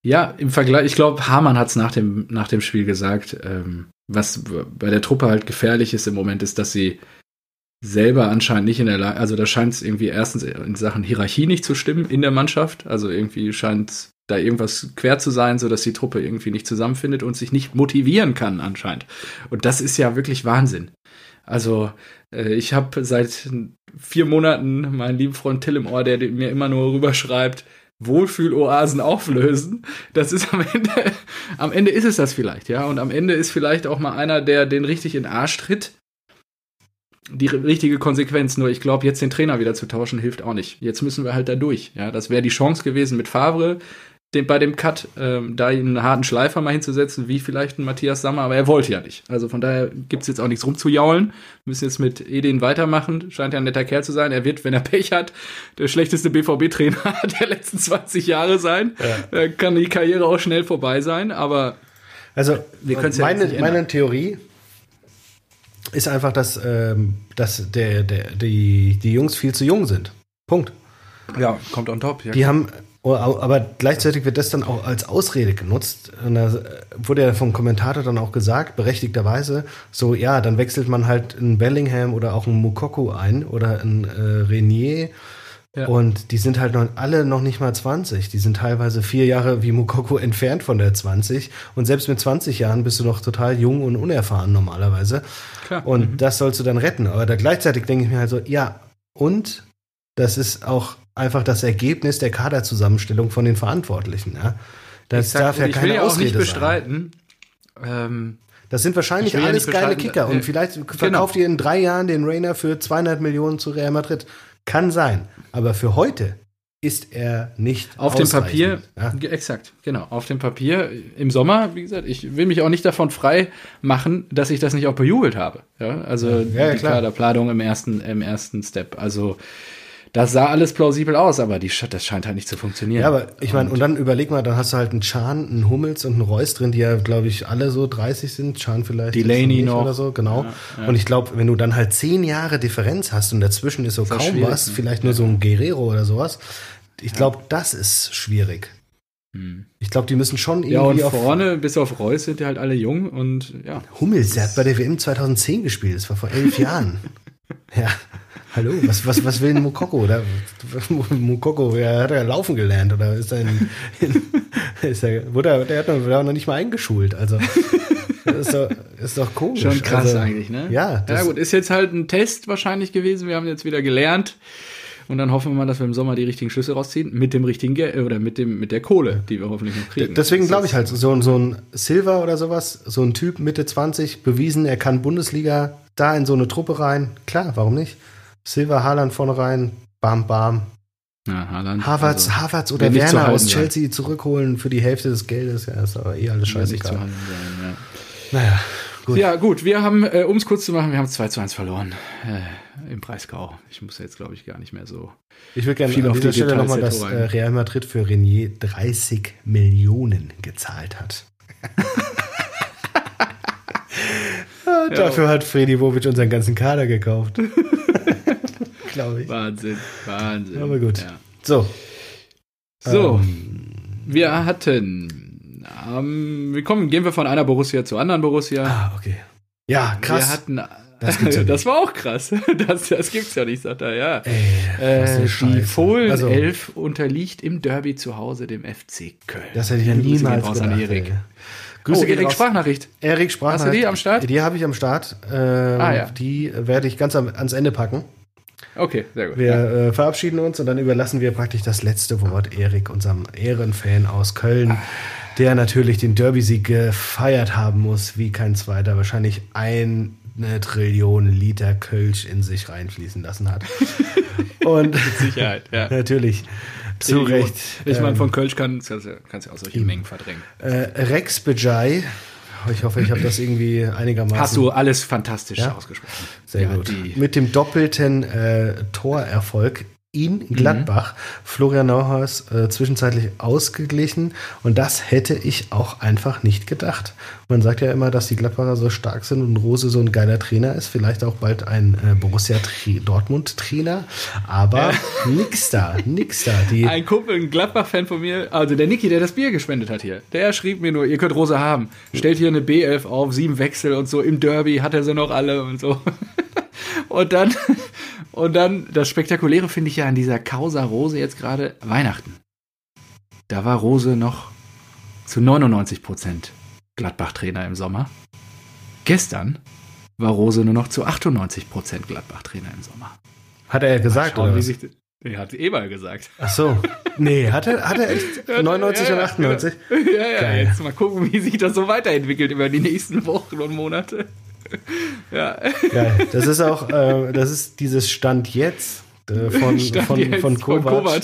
[SPEAKER 1] ja, im Vergleich, ich glaube, Hamann hat es nach dem, nach dem Spiel gesagt, ähm, was bei der Truppe halt gefährlich ist im Moment, ist, dass sie selber anscheinend nicht in der Lage, also da scheint es irgendwie erstens in Sachen Hierarchie nicht zu stimmen in der Mannschaft, also irgendwie scheint da irgendwas quer zu sein, so dass die Truppe irgendwie nicht zusammenfindet und sich nicht motivieren kann anscheinend. Und das ist ja wirklich Wahnsinn. Also äh, ich habe seit vier Monaten meinen lieben Freund Till im Ohr, der mir immer nur rüberschreibt, Wohlfühloasen auflösen. Das ist am Ende, am Ende ist es das vielleicht, ja. Und am Ende ist vielleicht auch mal einer, der den richtig in den Arsch tritt. Die ri- richtige Konsequenz. Nur ich glaube, jetzt den Trainer wieder zu tauschen, hilft auch nicht. Jetzt müssen wir halt da durch. Ja, das wäre die Chance gewesen mit Favre, den, bei dem Cut, ähm, da einen harten Schleifer mal hinzusetzen, wie vielleicht ein Matthias Sammer, aber er wollte ja nicht. Also von daher gibt's jetzt auch nichts rumzujaulen. Wir müssen jetzt mit Edin weitermachen. Scheint ja ein netter Kerl zu sein. Er wird, wenn er Pech hat, der schlechteste BVB-Trainer der letzten 20 Jahre sein. Äh, kann die Karriere auch schnell vorbei sein, aber
[SPEAKER 2] Also,
[SPEAKER 1] Wir können's ja
[SPEAKER 2] meine, meine Theorie ist einfach, dass, ähm, dass der, der, die, die Jungs viel zu jung sind. Punkt.
[SPEAKER 1] ja, kommt on top. Ja.
[SPEAKER 2] Die haben, oh, aber gleichzeitig wird das dann auch als Ausrede genutzt. Und da wurde ja vom Kommentator dann auch gesagt, berechtigterweise, so, ja, dann wechselt man halt einen Bellingham oder auch einen Mukoko ein oder einen äh, Renier Ja. Und die sind halt noch alle noch nicht mal 20. Die sind teilweise vier Jahre wie Mukoko entfernt von der 20. Und selbst mit 20 Jahren bist du noch total jung und unerfahren normalerweise. Klar. Und mhm. das sollst du dann retten. Aber da gleichzeitig denke ich mir halt so, ja, und das ist auch einfach das Ergebnis der Kaderzusammenstellung von den Verantwortlichen. Ja? Das
[SPEAKER 1] sag, darf ja keine ich will ja auch nicht bestreiten.
[SPEAKER 2] Ähm, das sind wahrscheinlich alles geile Kicker. Und vielleicht genau. verkauft ihr in drei Jahren den Rainer für 200 Millionen zu Real Madrid. Kann sein. Aber für heute ist er nicht
[SPEAKER 1] auf dem Papier ja? exakt genau auf dem Papier im Sommer wie gesagt ich will mich auch nicht davon frei machen dass ich das nicht auch bejubelt habe ja also ja, die Kaderplanung im ersten im ersten Step also das sah alles plausibel aus, aber die, das scheint halt nicht zu funktionieren.
[SPEAKER 2] Ja, aber ich meine, und dann überleg mal, dann hast du halt einen Chan, einen Hummels und einen Reus drin, die ja, glaube ich, alle so 30 sind. Chan vielleicht.
[SPEAKER 1] Delaney noch.
[SPEAKER 2] Oder so, genau. Ja, ja. Und ich glaube, wenn du dann halt zehn Jahre Differenz hast und dazwischen ist so kaum was, vielleicht nur so ein Guerrero oder sowas. Ich glaube, das ist schwierig. Hm. Ich glaube, die müssen schon irgendwie.
[SPEAKER 1] Ja, und vorne, bis auf Reus, sind die halt alle jung und ja.
[SPEAKER 2] Hummels, der hat bei der WM 2010 gespielt, das war vor elf Jahren. Ja. Hallo, was, was, was will ein Mukoko? Oder, Mukoko, er hat ja laufen gelernt oder ist er in, in ist er, wurde, der hat noch, noch nicht mal eingeschult. Also ist doch, ist doch komisch.
[SPEAKER 1] Schon krass also, eigentlich, ne?
[SPEAKER 2] Ja.
[SPEAKER 1] Ja gut, ist jetzt halt ein Test wahrscheinlich gewesen. Wir haben jetzt wieder gelernt. Und dann hoffen wir mal, dass wir im Sommer die richtigen Schlüsse rausziehen mit dem richtigen Geld oder mit dem mit der Kohle, die wir hoffentlich noch kriegen.
[SPEAKER 2] Deswegen glaube ich halt so, so ein Silver oder sowas, so ein Typ Mitte 20 bewiesen, er kann Bundesliga da in so eine Truppe rein. Klar, warum nicht? Silver Haaland vorne rein, bam, bam.
[SPEAKER 1] Ja, Haaland.
[SPEAKER 2] Havertz, also, Havertz oder Werner aus Chelsea sein. zurückholen für die Hälfte des Geldes. Ja, ist aber eh alles scheißegal. Sein, ja. Naja,
[SPEAKER 1] gut. Ja, gut. Wir haben, äh, um es kurz zu machen, wir haben 2 zu 1 verloren äh, im Breisgau. Ich muss jetzt, glaube ich, gar nicht mehr so.
[SPEAKER 2] Ich würde gerne an dieser die Stelle nochmal, dass äh, Real Madrid für Renier 30 Millionen gezahlt hat. Dafür hat Freddy Bobic unseren ganzen Kader gekauft.
[SPEAKER 1] Glaube ich. Wahnsinn, Wahnsinn.
[SPEAKER 2] Aber gut. Ja. So.
[SPEAKER 1] So. Ähm. Wir hatten. Ähm, wir kommen, gehen wir von einer Borussia zur anderen Borussia.
[SPEAKER 2] Ah, okay. Ja, krass.
[SPEAKER 1] Wir hatten. Das, ja das war auch krass. Das, das gibt's ja nicht, sagt er, ja.
[SPEAKER 2] Ey,
[SPEAKER 1] äh, die Fohlen also, 11 unterliegt im Derby zu Hause dem FC Köln.
[SPEAKER 2] Das hätte ich ja niemals gedacht. An
[SPEAKER 1] Erik. Grüße oh, Erik Sprachnachricht.
[SPEAKER 2] Erik Sprachnachricht.
[SPEAKER 1] Hast du die am Start?
[SPEAKER 2] Die habe ich am Start. Ähm, ah, ja. Die werde ich ganz am, ans Ende packen.
[SPEAKER 1] Okay, sehr gut.
[SPEAKER 2] Wir äh, verabschieden uns und dann überlassen wir praktisch das letzte Wort Erik, unserem Ehrenfan aus Köln, der natürlich den Derby-Sieg gefeiert haben muss, wie kein zweiter. Wahrscheinlich eine Trillion Liter Kölsch in sich reinfließen lassen hat. und
[SPEAKER 1] Mit Sicherheit, ja.
[SPEAKER 2] natürlich. Zu Recht.
[SPEAKER 1] Ich meine, von ähm, Kölsch kannst du ja auch solche Mengen verdrängen.
[SPEAKER 2] Äh, Rex Bejai. Ich hoffe, ich habe das irgendwie einigermaßen.
[SPEAKER 1] Hast du alles fantastisch ja? ausgesprochen.
[SPEAKER 2] Sehr ja, gut. Mit dem doppelten äh, Torerfolg in Gladbach. Mhm. Florian Neuhaus äh, zwischenzeitlich ausgeglichen und das hätte ich auch einfach nicht gedacht. Man sagt ja immer, dass die Gladbacher so stark sind und Rose so ein geiler Trainer ist, vielleicht auch bald ein äh, Borussia Dortmund Trainer, aber ja. nix da, nix da.
[SPEAKER 1] Ein Kumpel, ein Gladbach-Fan von mir, also der Niki, der das Bier gespendet hat hier, der schrieb mir nur, ihr könnt Rose haben, stellt hier eine B11 auf, sieben Wechsel und so, im Derby hat er sie noch alle und so. Und dann, und dann, das Spektakuläre finde ich ja an dieser Causa Rose jetzt gerade Weihnachten. Da war Rose noch zu 99 Prozent Gladbach-Trainer im Sommer. Gestern war Rose nur noch zu 98 Prozent Gladbach-Trainer im Sommer.
[SPEAKER 2] Hat er ja gesagt, schauen, oder?
[SPEAKER 1] Sich, er hat eh mal gesagt.
[SPEAKER 2] Ach so. Nee, hat er, hat er echt 99 ja, ja, und 98?
[SPEAKER 1] Ja, ja, Geil. jetzt mal gucken, wie sich das so weiterentwickelt über die nächsten Wochen und Monate
[SPEAKER 2] ja. Geil. Das ist auch, äh, das ist dieses Stand jetzt äh, von, Stand von, jetzt von Kovac. Von Kovac.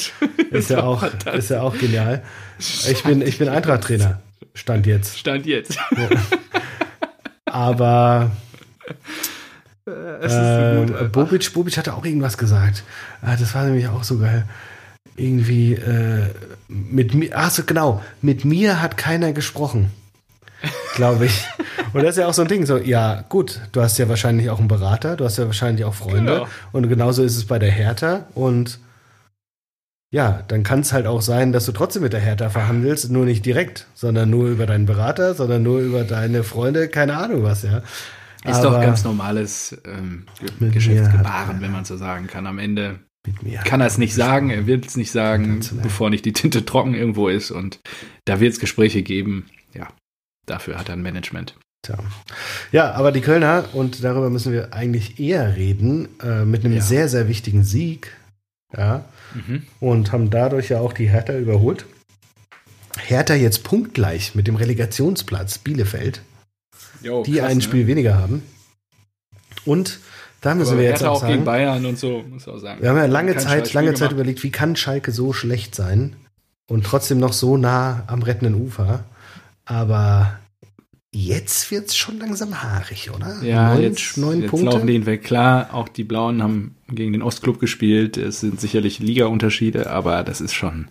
[SPEAKER 2] Ist, ja auch, ist ja auch genial. Ich bin, ich bin Eintracht-Trainer. Stand jetzt.
[SPEAKER 1] Stand jetzt. Ja.
[SPEAKER 2] Aber äh, so Bobic, Bobic hatte auch irgendwas gesagt. Ah, das war nämlich auch so geil. Irgendwie äh, mit mir, ach so genau, mit mir hat keiner gesprochen glaube ich. Und das ist ja auch so ein Ding, so, ja, gut, du hast ja wahrscheinlich auch einen Berater, du hast ja wahrscheinlich auch Freunde. Genau. Und genauso ist es bei der Hertha. Und ja, dann kann es halt auch sein, dass du trotzdem mit der Hertha verhandelst, nur nicht direkt, sondern nur über deinen Berater, sondern nur über deine Freunde, keine Ahnung was, ja.
[SPEAKER 1] Ist Aber doch ganz normales ähm, Geschäftsgebaren, wenn man so sagen kann. Am Ende. Kann er es nicht sagen, er wird es nicht sagen, bevor nicht die Tinte trocken irgendwo ist. Und da wird es Gespräche geben. Ja, dafür hat er ein Management.
[SPEAKER 2] Tja. Ja, aber die Kölner, und darüber müssen wir eigentlich eher reden, äh, mit einem
[SPEAKER 1] Ja.
[SPEAKER 2] sehr, sehr wichtigen Sieg. Ja.
[SPEAKER 1] Mhm.
[SPEAKER 2] Und haben dadurch ja auch die Hertha überholt. Hertha jetzt punktgleich mit dem Relegationsplatz Bielefeld,
[SPEAKER 1] Jo,
[SPEAKER 2] die
[SPEAKER 1] krass,
[SPEAKER 2] ein
[SPEAKER 1] ne?
[SPEAKER 2] Spiel weniger haben. Und da müssen
[SPEAKER 1] Aber
[SPEAKER 2] wir jetzt auch
[SPEAKER 1] auch gegen
[SPEAKER 2] sagen,
[SPEAKER 1] Bayern und so, muss auch sagen.
[SPEAKER 2] wir haben ja lange Zeit, lange Zeit
[SPEAKER 1] gemacht.
[SPEAKER 2] überlegt, wie kann Schalke so schlecht sein und trotzdem noch so nah am rettenden Ufer. Aber jetzt wird es schon langsam haarig, oder?
[SPEAKER 1] Ja,
[SPEAKER 2] neun,
[SPEAKER 1] jetzt,
[SPEAKER 2] neun
[SPEAKER 1] jetzt
[SPEAKER 2] Punkte.
[SPEAKER 1] laufen die hinweg. Klar, auch die Blauen haben gegen den Ostclub gespielt. Es sind sicherlich Liga-Unterschiede, aber das ist schon.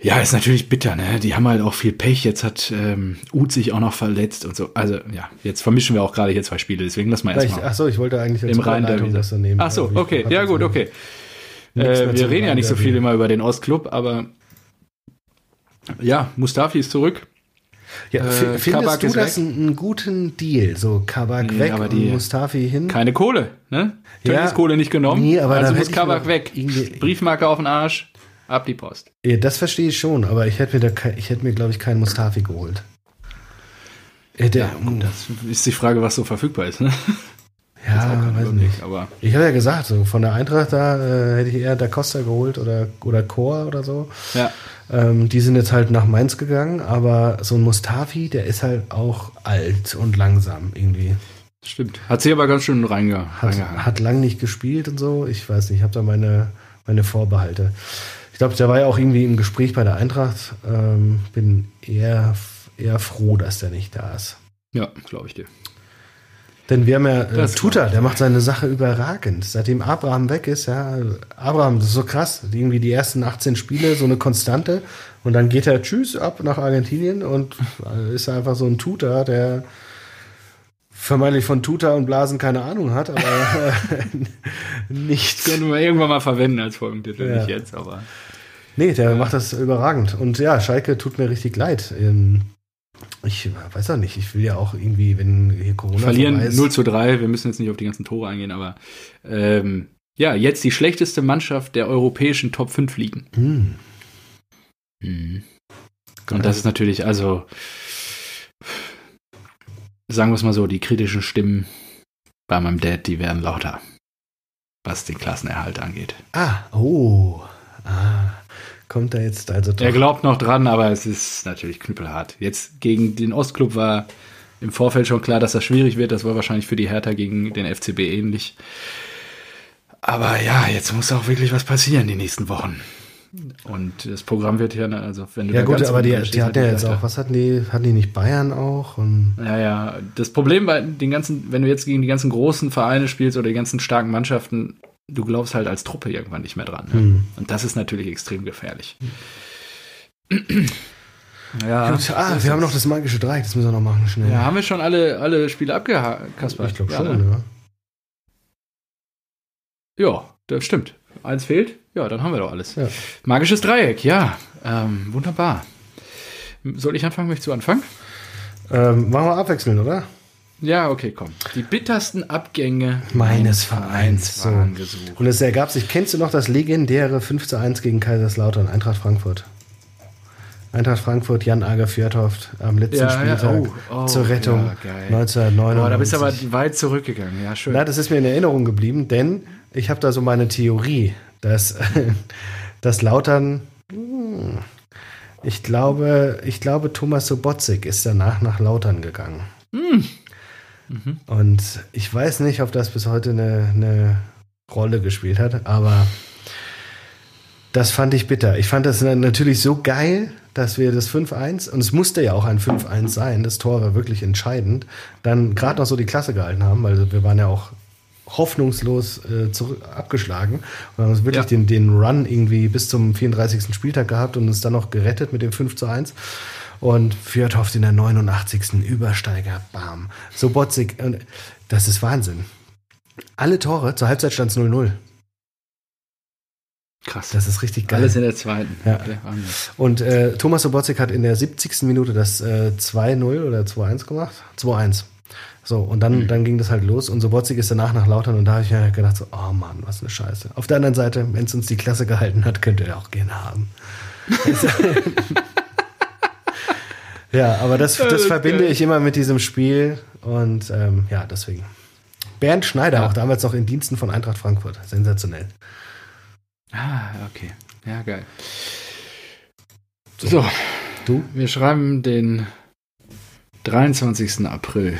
[SPEAKER 1] Ja, ist natürlich bitter, ne? Die haben halt auch viel Pech. Jetzt hat ähm, Uth sich auch noch verletzt und so. Also, ja, jetzt vermischen wir auch gerade hier zwei Spiele, deswegen lassen wir
[SPEAKER 2] Vielleicht-
[SPEAKER 1] erstmal
[SPEAKER 2] Ach so, ich wollte eigentlich
[SPEAKER 1] im Rhein
[SPEAKER 2] das so nehmen.
[SPEAKER 1] Ach so,
[SPEAKER 2] Aber ich
[SPEAKER 1] okay. Ja, gut, okay. Äh, wir reden ja nicht so viel immer über den Ostclub, aber ja, Mustafi ist zurück.
[SPEAKER 2] Ja,
[SPEAKER 1] Äh,
[SPEAKER 2] fi- findest
[SPEAKER 1] Kabak
[SPEAKER 2] du das einen, einen guten Deal? So Kabak
[SPEAKER 1] Nee,
[SPEAKER 2] weg
[SPEAKER 1] aber
[SPEAKER 2] und
[SPEAKER 1] die-
[SPEAKER 2] Mustafi hin?
[SPEAKER 1] Keine Kohle, ne?
[SPEAKER 2] Ja.
[SPEAKER 1] Tönnies Kohle nicht genommen.
[SPEAKER 2] Nee, aber
[SPEAKER 1] also muss Kabak weg. Briefmarke auf den Arsch, ab die Post.
[SPEAKER 2] Ja, das verstehe ich schon, aber ich hätte mir, da, ich hätte mir glaube ich, keinen Mustafi geholt. Äh, der,
[SPEAKER 1] Ja, gut, das ist die Frage, was so verfügbar ist. Ne?
[SPEAKER 2] ja, weiß
[SPEAKER 1] Überblick,
[SPEAKER 2] nicht.
[SPEAKER 1] Aber
[SPEAKER 2] Ich habe ja gesagt, so von der Eintracht da äh, hätte ich eher Da Costa geholt oder, oder Chor oder so.
[SPEAKER 1] ja,
[SPEAKER 2] Ähm, die sind jetzt halt nach Mainz gegangen, aber so ein Mustafi, der ist halt auch alt und langsam irgendwie.
[SPEAKER 1] stimmt. Hat sie aber ganz schön reinge
[SPEAKER 2] Hat,
[SPEAKER 1] reingehangen.
[SPEAKER 2] hat lang nicht gespielt und so. Ich weiß nicht, ich habe da meine, meine Vorbehalte. Ich glaube, der war ja auch irgendwie im Gespräch bei der Eintracht. Ähm, bin eher, eher froh, dass der nicht da ist.
[SPEAKER 1] Ja, glaube ich dir.
[SPEAKER 2] Denn wir haben ja äh, Tuta,
[SPEAKER 1] ich.
[SPEAKER 2] der macht seine Sache überragend. Seitdem Abraham weg ist, ja, Abraham, das ist so krass. Irgendwie die ersten 18 Spiele, so eine Konstante. Und dann geht er tschüss ab nach Argentinien und äh, ist einfach so ein Tuta, der vermeintlich von Tuta und Blasen keine Ahnung hat, aber äh, nichts.
[SPEAKER 1] Können wir irgendwann mal verwenden als Folgentitel,
[SPEAKER 2] Ja.
[SPEAKER 1] nicht jetzt, aber.
[SPEAKER 2] Nee, der macht das überragend. Und ja, Schalke tut mir richtig leid. Ähm, Ich weiß auch nicht, ich will ja auch irgendwie, wenn hier Corona
[SPEAKER 1] Verlieren
[SPEAKER 2] ist,
[SPEAKER 1] 0 zu 3, wir müssen jetzt nicht auf die ganzen Tore eingehen, aber ähm, ja, jetzt die schlechteste Mannschaft der europäischen Top 5 Ligen.
[SPEAKER 2] Hm,
[SPEAKER 1] Mhm. Und das ist natürlich, also, sagen wir es mal so, die kritischen Stimmen bei meinem Dad, die werden lauter, was den Klassenerhalt angeht.
[SPEAKER 2] Ah, oh. Ah, kommt da jetzt also doch.
[SPEAKER 1] Er glaubt noch dran, aber es ist natürlich knüppelhart. Jetzt gegen den Ostclub war im Vorfeld schon klar, dass das schwierig wird. Das war wahrscheinlich für die Hertha gegen den FCB ähnlich. Aber ja, jetzt muss auch wirklich was passieren die nächsten Wochen. Und das Programm wird ja, also wenn du
[SPEAKER 2] ja gut, aber die,
[SPEAKER 1] unten
[SPEAKER 2] die
[SPEAKER 1] stehst,
[SPEAKER 2] hatten ja
[SPEAKER 1] hat
[SPEAKER 2] jetzt auch, was hatten die, hatten die nicht Bayern auch? Und
[SPEAKER 1] Ja, ja. Das Problem bei den ganzen, wenn du jetzt gegen die ganzen großen Vereine spielst oder die ganzen starken Mannschaften, du glaubst halt als Truppe irgendwann nicht mehr dran. Ne?
[SPEAKER 2] Hm.
[SPEAKER 1] Und das ist natürlich extrem gefährlich. Ja,
[SPEAKER 2] Gut, ah, wir haben noch das magische Dreieck, das müssen wir noch machen, schnell.
[SPEAKER 1] Ja, haben wir schon alle, alle Spiele abgehakt, Kasper?
[SPEAKER 2] ich glaube
[SPEAKER 1] ja,
[SPEAKER 2] schon,
[SPEAKER 1] ne?
[SPEAKER 2] ja.
[SPEAKER 1] Ja, das stimmt. Eins fehlt? Ja, dann haben wir doch alles.
[SPEAKER 2] Ja.
[SPEAKER 1] Magisches Dreieck, ja. Ähm, wunderbar. Soll ich anfangen? Möchtest du anfangen?
[SPEAKER 2] Ähm, machen wir abwechseln, oder?
[SPEAKER 1] Ja, okay, komm. Die bittersten Abgänge
[SPEAKER 2] Meines Vereins, so.
[SPEAKER 1] waren gesucht.
[SPEAKER 2] Und es ergab sich, kennst du noch das legendäre 5 zu 1 gegen Kaiserslautern, Eintracht Frankfurt? Eintracht Frankfurt, Jan Ager Fjordhoft am letzten
[SPEAKER 1] Ja, ja,
[SPEAKER 2] Spieltag
[SPEAKER 1] oh, oh,
[SPEAKER 2] zur Rettung
[SPEAKER 1] ja, geil.
[SPEAKER 2] 1999.
[SPEAKER 1] Boah, da bist du aber weit zurückgegangen. Ja, schön.
[SPEAKER 2] Na, das ist mir in Erinnerung geblieben, denn ich habe da so meine Theorie, dass, dass Lautern, hm, ich glaube, ich glaube, Thomas Sobotzig ist danach nach Lautern gegangen.
[SPEAKER 1] Hm.
[SPEAKER 2] Und ich weiß nicht, ob das bis heute eine, eine Rolle gespielt hat, aber das fand ich bitter. Ich fand das natürlich so geil, dass wir das 5-1, und es musste ja auch ein 5-1 sein, das Tor war wirklich entscheidend, dann gerade noch so die Klasse gehalten haben, weil wir waren ja auch hoffnungslos äh, zurück, abgeschlagen und haben uns wirklich
[SPEAKER 1] Ja.
[SPEAKER 2] den, den Run irgendwie bis zum 34. Spieltag gehabt und uns dann noch gerettet mit dem 5 zu 1. Und Fjordhoft in der 89. Übersteiger, bam. So botzig. Das ist Wahnsinn. Alle Tore, zur Halbzeit stand es 0-0.
[SPEAKER 1] Krass.
[SPEAKER 2] Das ist richtig geil.
[SPEAKER 1] Alles in der zweiten.
[SPEAKER 2] Ja. Und äh, Thomas Sobotzig hat in der 70. Minute das äh, 2-0 oder 2-1 gemacht. 2-1. So, und dann, dann ging das halt los und Sobotzig ist danach nach Lautern und da habe ich mir gedacht so, oh Mann, was eine Scheiße. Auf der anderen Seite, wenn es uns die Klasse gehalten hat, könnt ihr auch gerne haben. ja, aber das, das verbinde ich immer mit diesem Spiel und ähm, ja, deswegen. Bernd Schneider,
[SPEAKER 1] Ja.
[SPEAKER 2] auch damals noch in Diensten von Eintracht Frankfurt. Sensationell.
[SPEAKER 1] Ah, okay. Ja, geil. So,
[SPEAKER 2] Du?
[SPEAKER 1] wir schreiben den 23. April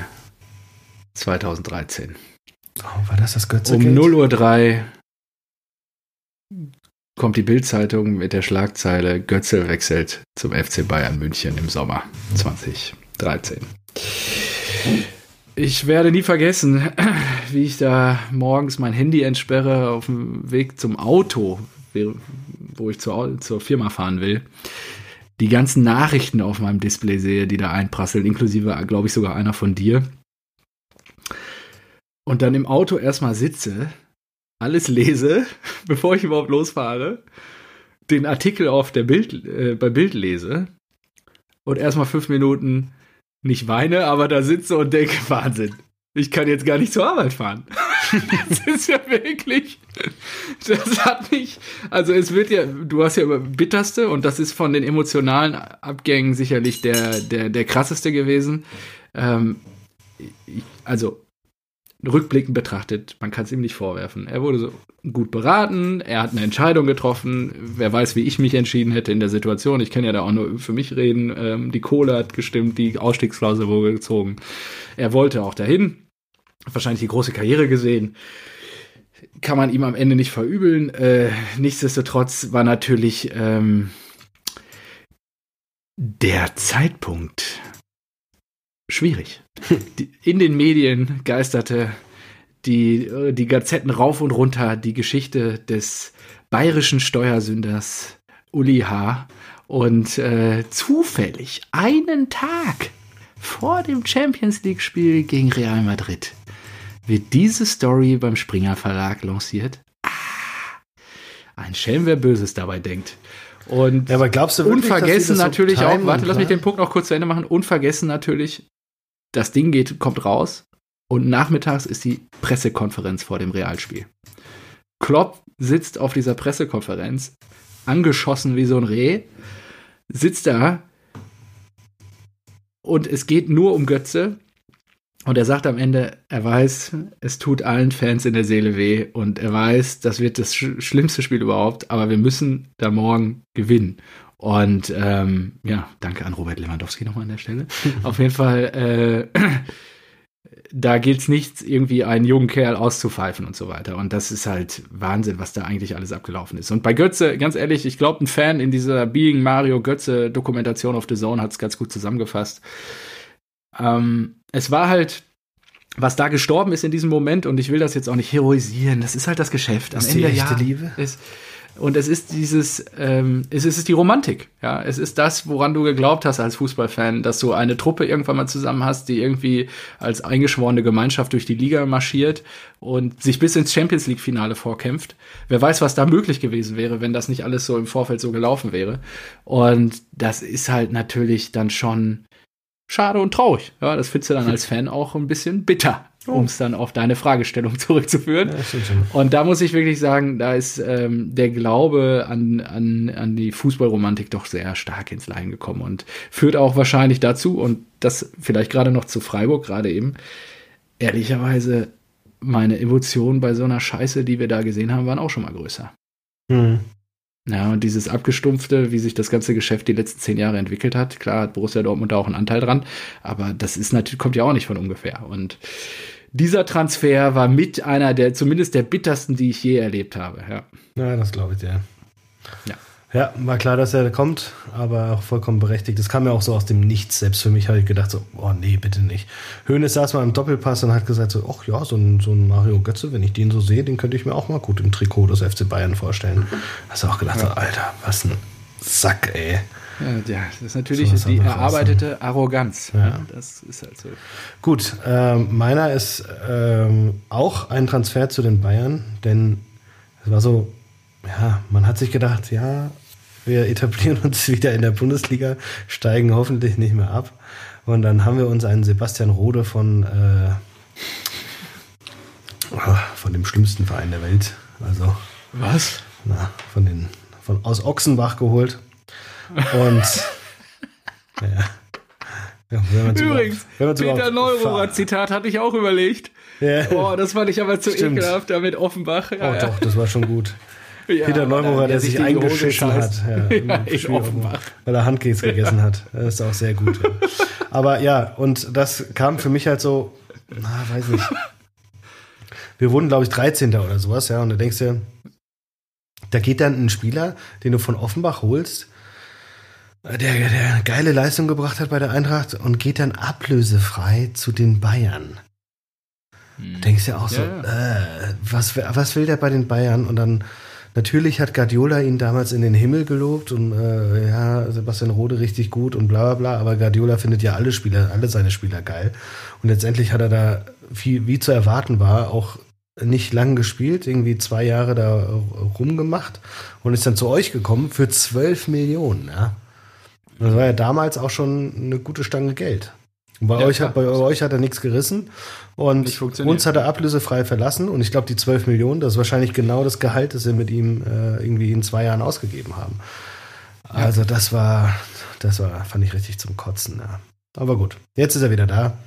[SPEAKER 1] 2013.
[SPEAKER 2] Oh, war das das Götze?
[SPEAKER 1] Um 0.03 Uhr kommt die Bild-Zeitung mit der Schlagzeile Götze wechselt zum FC Bayern München im Sommer 2013. Ich werde nie vergessen, wie ich da morgens mein Handy entsperre auf dem Weg zum Auto, wo ich zur, zur Firma fahren will. Die ganzen Nachrichten auf meinem Display sehe, die da einprasseln, inklusive, glaube ich, sogar einer von dir. Und dann im Auto erstmal sitze, alles lese, bevor ich überhaupt losfahre, den Artikel auf der Bild, äh, bei Bild lese und erstmal fünf Minuten nicht weine, aber da sitze und denke, Wahnsinn, ich kann jetzt gar nicht zur Arbeit fahren. das ist ja wirklich, das hat mich, also es wird ja, du hast ja über bitterste und das ist von den emotionalen Abgängen sicherlich der, der, der krasseste gewesen. Ähm, also rückblickend betrachtet, man kann es ihm nicht vorwerfen. Er wurde so gut beraten, er hat eine Entscheidung getroffen. Wer weiß, wie ich mich entschieden hätte in der Situation. Ich kann ja da auch nur für mich reden. Ähm, die Kohle hat gestimmt, die Ausstiegsklausel wurde gezogen. Er wollte auch dahin. Wahrscheinlich die große Karriere gesehen. Kann man ihm am Ende nicht verübeln. Äh, nichtsdestotrotz war natürlich ähm, der Zeitpunkt schwierig. Die, in den Medien geisterte die, äh, die Gazetten rauf und runter die Geschichte des bayerischen Steuersünders Uli H. Und äh, zufällig einen Tag vor dem Champions League-Spiel gegen Real Madrid wird diese Story beim Springer Verlag lanciert. Ah, ein Schelm, wer Böses dabei denkt. Und
[SPEAKER 2] Ja, aber glaubst du wirklich,
[SPEAKER 1] unvergessen
[SPEAKER 2] dass das so
[SPEAKER 1] natürlich auch, warte, lass mich den Punkt noch kurz zu Ende machen. Unvergessen natürlich, das Ding geht, kommt raus und nachmittags ist die Pressekonferenz vor dem Realspiel. Klopp sitzt auf dieser Pressekonferenz, angeschossen wie so ein Reh, sitzt da und es geht nur um Götze. Und er sagt am Ende, er weiß, es tut allen Fans in der Seele weh und er weiß, das wird das sch schlimmste Spiel überhaupt, aber wir müssen da morgen gewinnen. Und ähm, ja, danke an Robert Lewandowski nochmal an der Stelle. Auf jeden Fall, äh, da gilt es nicht, irgendwie einen jungen Kerl auszupfeifen und so weiter. Und das ist halt Wahnsinn, was da eigentlich alles abgelaufen ist. Und bei Götze, ganz ehrlich, ich glaube, ein Fan in dieser Being Mario Götze Dokumentation auf The Zone hat es ganz gut zusammengefasst. Ähm, es war halt, was da gestorben ist in diesem Moment, und ich will das jetzt auch nicht heroisieren, das ist halt das Geschäft. Am
[SPEAKER 2] Ist die
[SPEAKER 1] Ende,
[SPEAKER 2] echte
[SPEAKER 1] ja,
[SPEAKER 2] Liebe?
[SPEAKER 1] Ist, und es ist dieses, ähm, es ist die Romantik. Ja, es ist das, woran du geglaubt hast als Fußballfan, dass du eine Truppe irgendwann mal zusammen hast, die irgendwie als eingeschworene Gemeinschaft durch die Liga marschiert und sich bis ins Champions League Finale vorkämpft. Wer weiß, was da möglich gewesen wäre, wenn das nicht alles so im Vorfeld so gelaufen wäre. Und das ist halt natürlich dann schon schade und traurig. Ja, das findest du dann als Fan auch ein bisschen bitter, um es dann auf deine Fragestellung zurückzuführen.
[SPEAKER 2] Ja.
[SPEAKER 1] Und da muss ich wirklich sagen, da ist ähm, der Glaube an, an, an die Fußballromantik doch sehr stark ins Leiden gekommen und führt auch wahrscheinlich dazu, und das vielleicht gerade noch zu Freiburg, gerade eben, ehrlicherweise, meine Emotionen bei so einer Scheiße, die wir da gesehen haben, waren auch schon mal größer.
[SPEAKER 2] Hm.
[SPEAKER 1] Ja, und dieses Abgestumpfte, wie sich das ganze Geschäft die letzten zehn Jahre entwickelt hat, klar hat Borussia Dortmund da auch einen Anteil dran, aber das ist natürlich, kommt ja auch nicht von ungefähr. Und dieser Transfer war mit einer der, zumindest der bittersten, die ich je erlebt habe, ja.
[SPEAKER 2] Ja, das glaube ich dir.
[SPEAKER 1] Ja.
[SPEAKER 2] Ja, war klar, dass er kommt, aber auch vollkommen berechtigt. Das kam ja auch so aus dem Nichts. Selbst für mich habe ich gedacht so, oh nee, bitte nicht. Hönes saß mal im Doppelpass und hat gesagt so, ach ja, so ein, so ein Mario Götze, wenn ich den so sehe, den könnte ich mir auch mal gut im Trikot des FC Bayern vorstellen. Hast du auch gedacht so, Alter, was ein Sack, ey.
[SPEAKER 1] Ja, das ist natürlich
[SPEAKER 2] Sowas
[SPEAKER 1] die erarbeitete Arroganz.
[SPEAKER 2] Ja.
[SPEAKER 1] Das ist halt so.
[SPEAKER 2] Gut, ähm, meiner ist ähm, auch ein Transfer zu den Bayern, denn es war so, ja, man hat sich gedacht, ja, wir etablieren uns wieder in der Bundesliga, steigen hoffentlich nicht mehr ab. Und dann haben wir uns einen Sebastian Rode von, äh, oh, von dem schlimmsten Verein der Welt, also
[SPEAKER 1] Was?
[SPEAKER 2] na, von den, von, aus Ochsenbach geholt. Und ja. Ja,
[SPEAKER 1] Übrigens, Peter Neururer Zitat hatte ich auch überlegt.
[SPEAKER 2] Ja.
[SPEAKER 1] Boah, das fand ich aber zu
[SPEAKER 2] Stimmt.
[SPEAKER 1] ekelhaft, da mit Offenbach. Ja,
[SPEAKER 2] Oh doch, das war schon gut.
[SPEAKER 1] Ja,
[SPEAKER 2] Peter Neururer, der sich eingeschissen hat. Ja,
[SPEAKER 1] Ja, Offenbach.
[SPEAKER 2] Weil er Handkeks gegessen hat. Das ist auch sehr gut. Aber ja, und das kam für mich halt so, na, weiß nicht. Wir wurden, glaube ich, 13. oder sowas, ja, und da denkst du, da geht dann ein Spieler, den du von Offenbach holst, der, der geile Leistung gebracht hat bei der Eintracht und geht dann ablösefrei zu den Bayern.
[SPEAKER 1] Hm.
[SPEAKER 2] Denkst ja auch so,
[SPEAKER 1] Ja,
[SPEAKER 2] Äh, was, was will der bei den Bayern? Und dann natürlich hat Guardiola ihn damals in den Himmel gelobt und äh, ja, Sebastian Rode richtig gut und bla bla bla, aber Guardiola findet ja alle Spieler, alle seine Spieler geil. Und letztendlich hat er da, wie, wie zu erwarten war, auch nicht lang gespielt, irgendwie zwei Jahre da rumgemacht und ist dann zu euch gekommen für 12 Millionen, ja. Das war ja damals auch schon eine gute Stange Geld. Bei,
[SPEAKER 1] Ja,
[SPEAKER 2] euch, hat, bei euch hat er nichts gerissen und uns hat er ablösefrei verlassen und ich glaube, die 12 Millionen, das ist wahrscheinlich genau das Gehalt, das wir mit ihm äh, irgendwie in zwei Jahren ausgegeben haben. Also das war, das war, fand ich richtig zum Kotzen, ja. Aber gut, jetzt ist er wieder da,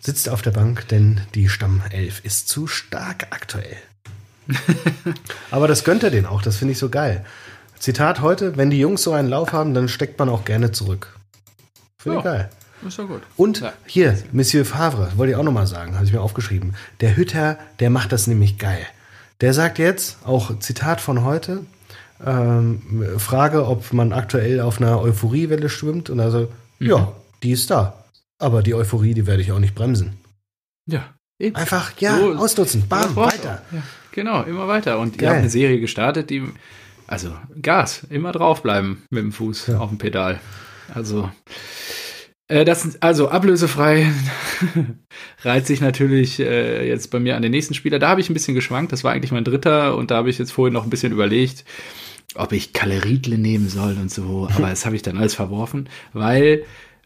[SPEAKER 2] sitzt auf der Bank, denn die Stammelf ist zu stark aktuell. Aber das gönnt er den auch, das finde ich so geil. Zitat heute, wenn die Jungs so einen Lauf haben, dann steckt man auch gerne zurück. Finde ich
[SPEAKER 1] Ja.
[SPEAKER 2] geil.
[SPEAKER 1] Ist doch gut.
[SPEAKER 2] Und
[SPEAKER 1] Ja.
[SPEAKER 2] hier, Monsieur Favre, wollte ich auch nochmal sagen, habe ich mir aufgeschrieben. Der Hütter, der macht das nämlich geil. Der sagt jetzt, auch Zitat von heute, ähm, Frage, ob man aktuell auf einer Euphoriewelle schwimmt. Und also, ja, die ist da. Aber die Euphorie, die werde ich auch nicht bremsen.
[SPEAKER 1] Ja. Eben.
[SPEAKER 2] Einfach, ja,
[SPEAKER 1] So-
[SPEAKER 2] ausnutzen. Bam, weiter.
[SPEAKER 1] Ja, genau, immer weiter. Und ihr
[SPEAKER 2] Geil.
[SPEAKER 1] habt eine Serie gestartet, die, also Gas, immer draufbleiben mit dem Fuß
[SPEAKER 2] Ja.
[SPEAKER 1] auf dem Pedal. Also, äh, das, also ablösefrei reiht sich natürlich äh, jetzt bei mir an den nächsten Spieler. Da habe ich ein bisschen geschwankt. Das war eigentlich mein dritter und da habe ich jetzt vorhin noch ein bisschen überlegt, ob ich Kalle Riedle nehmen soll und so. Aber das habe ich dann alles verworfen, weil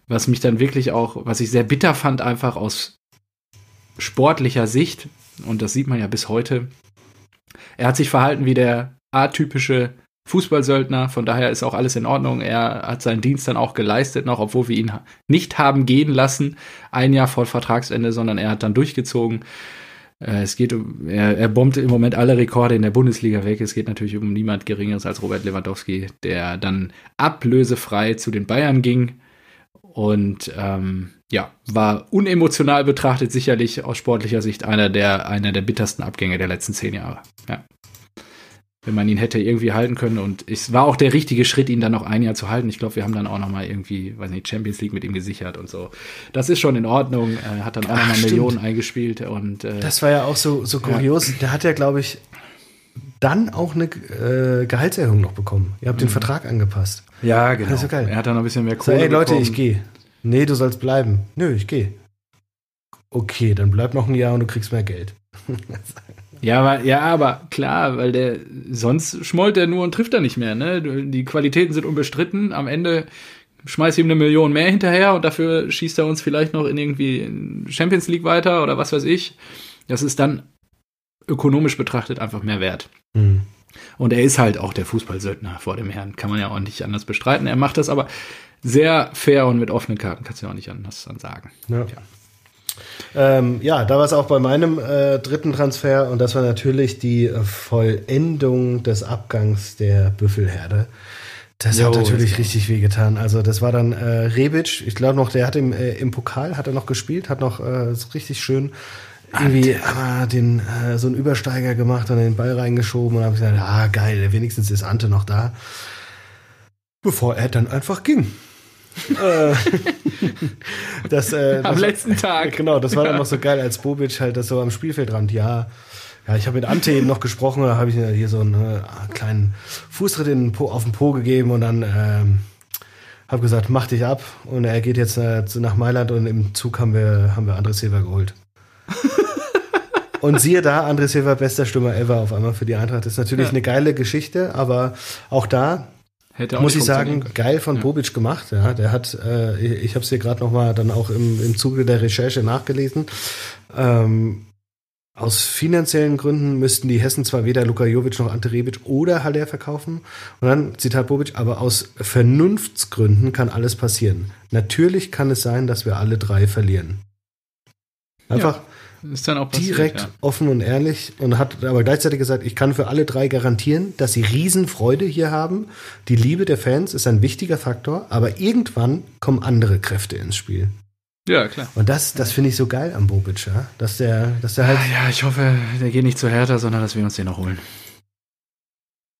[SPEAKER 1] was mich dann wirklich auch, was ich sehr bitter fand, einfach aus sportlicher Sicht, und das sieht man ja bis heute, er hat sich verhalten wie der atypische Fußballsöldner, von daher ist auch alles in Ordnung. Er hat seinen Dienst dann auch geleistet, noch obwohl wir ihn nicht haben gehen lassen, ein Jahr vor Vertragsende, sondern er hat dann durchgezogen. Äh, Es geht um, er, er bombt im Moment alle Rekorde in der Bundesliga weg. Es geht natürlich um niemand Geringeres als Robert Lewandowski, der dann ablösefrei zu den Bayern ging. Und ähm, ja, war unemotional betrachtet sicherlich aus sportlicher Sicht einer der, einer der bittersten Abgänge der letzten zehn Jahre. Ja. Wenn man ihn hätte irgendwie halten können. Und es war auch der richtige Schritt, ihn dann noch ein Jahr zu halten. Ich glaube, wir haben dann auch noch mal irgendwie, weiß nicht, Champions League mit ihm gesichert und so. Das ist schon in Ordnung. Er hat dann auch noch
[SPEAKER 2] Ach,
[SPEAKER 1] mal
[SPEAKER 2] stimmt.
[SPEAKER 1] Millionen eingespielt. Und äh,
[SPEAKER 2] Das war ja auch so, so kurios. Der hat ja, glaube ich, dann auch eine äh, Gehaltserhöhung noch bekommen. Ihr habt den Vertrag angepasst.
[SPEAKER 1] ja, genau.
[SPEAKER 2] Das ist so geil.
[SPEAKER 1] Er hat dann noch ein bisschen mehr
[SPEAKER 2] So,
[SPEAKER 1] Kohle
[SPEAKER 2] ey Leute,
[SPEAKER 1] bekommen.
[SPEAKER 2] ich gehe. Nee, du sollst bleiben. Nö, ich gehe. Okay, dann bleib noch ein Jahr und du kriegst mehr Geld.
[SPEAKER 1] Ja, aber, ja, aber klar, weil der sonst schmollt er nur und trifft er nicht mehr. Ne? Die Qualitäten sind unbestritten. Am Ende schmeißt ihm eine Million mehr hinterher und dafür schießt er uns vielleicht noch in irgendwie Champions League weiter oder was weiß ich. Das ist dann ökonomisch betrachtet einfach mehr wert.
[SPEAKER 2] Hm.
[SPEAKER 1] Und er ist halt auch der Fußballsöldner vor dem Herrn. Kann man ja auch nicht anders bestreiten. Er macht das aber sehr fair und mit offenen Karten. Kannst du ja auch nicht anders dann sagen.
[SPEAKER 2] Ja.
[SPEAKER 1] Ja.
[SPEAKER 2] Ähm, ja, da war es auch bei meinem äh, dritten Transfer und das war natürlich die Vollendung des Abgangs der Büffelherde. Das
[SPEAKER 1] Jo,
[SPEAKER 2] hat natürlich richtig wehgetan. Also das war dann äh, Rebic, ich glaube noch, der hat im, äh, im Pokal hat er noch gespielt, hat noch äh, so richtig schön irgendwie ah, den äh, so einen Übersteiger gemacht und den Ball reingeschoben und habe gesagt, ah geil, wenigstens ist Ante noch da. Bevor er dann einfach ging. Äh, das, äh,
[SPEAKER 1] Am
[SPEAKER 2] das,
[SPEAKER 1] letzten Tag.
[SPEAKER 2] Genau, das war dann noch so geil, als Bobic halt das so am Spielfeldrand, ja. Ja, ich habe mit Ante eben noch gesprochen, da habe ich ihm hier so einen äh, kleinen Fußtritt in auf den Po gegeben und dann ähm, habe gesagt, mach dich ab. Und er geht jetzt äh, nach Mailand und im Zug haben wir, haben wir André Silva geholt. und siehe da, André Silva, bester Stürmer ever auf einmal für die Eintracht. Das ist natürlich
[SPEAKER 1] Ja.
[SPEAKER 2] eine geile Geschichte, aber auch da
[SPEAKER 1] Hätte
[SPEAKER 2] muss ich sagen, geil von ja. Bobic gemacht. Ja, der hat, äh, ich habe es hier gerade noch mal dann auch im, im Zuge der Recherche nachgelesen. Ähm, aus finanziellen Gründen müssten die Hessen zwar weder Luka Jovic noch Ante Rebic oder Haller verkaufen. Und dann, Zitat Bobic, aber aus Vernunftsgründen kann alles passieren. Natürlich kann es sein, dass wir alle drei verlieren. Einfach
[SPEAKER 1] ja, ist dann auch
[SPEAKER 2] passiert, direkt ja. offen und ehrlich und hat aber gleichzeitig gesagt, ich kann für alle drei garantieren, dass sie Riesenfreude hier haben. Die Liebe der Fans ist ein wichtiger Faktor, aber irgendwann kommen andere Kräfte ins Spiel.
[SPEAKER 1] Ja, klar.
[SPEAKER 2] Und das, das finde ich so geil am Bobic, ja? dass der, dass der halt.
[SPEAKER 1] Ja, ich hoffe, der geht nicht zu härter, sondern dass wir uns den noch holen.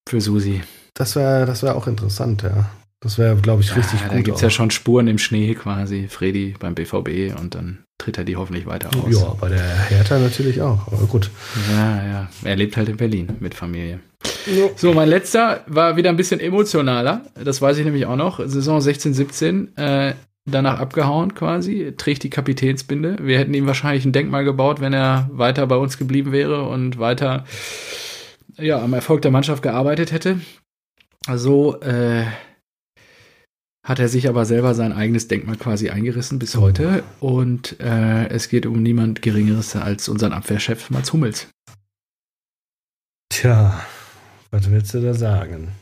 [SPEAKER 1] Für Susi.
[SPEAKER 2] Das wäre das wär auch interessant, ja. Das wäre, glaube ich, ja, richtig gut.
[SPEAKER 1] Da gibt es ja schon Spuren im Schnee quasi, Freddy beim BVB und dann tritt er die hoffentlich weiter aus.
[SPEAKER 2] Ja, bei der Hertha natürlich auch, aber gut.
[SPEAKER 1] Ja, ja. Er lebt halt in Berlin mit Familie. Ja. So, mein letzter war wieder ein bisschen emotionaler. Das weiß ich nämlich auch noch. Saison 16, 17. Äh, danach abgehauen quasi, trägt die Kapitänsbinde. Wir hätten ihm wahrscheinlich ein Denkmal gebaut, wenn er weiter bei uns geblieben wäre und weiter ja, am Erfolg der Mannschaft gearbeitet hätte. So äh, hat er sich aber selber sein eigenes Denkmal quasi eingerissen bis heute. Und äh, es geht um niemand Geringeres als unseren Abwehrchef Mats Hummels.
[SPEAKER 2] Tja, was willst du da sagen?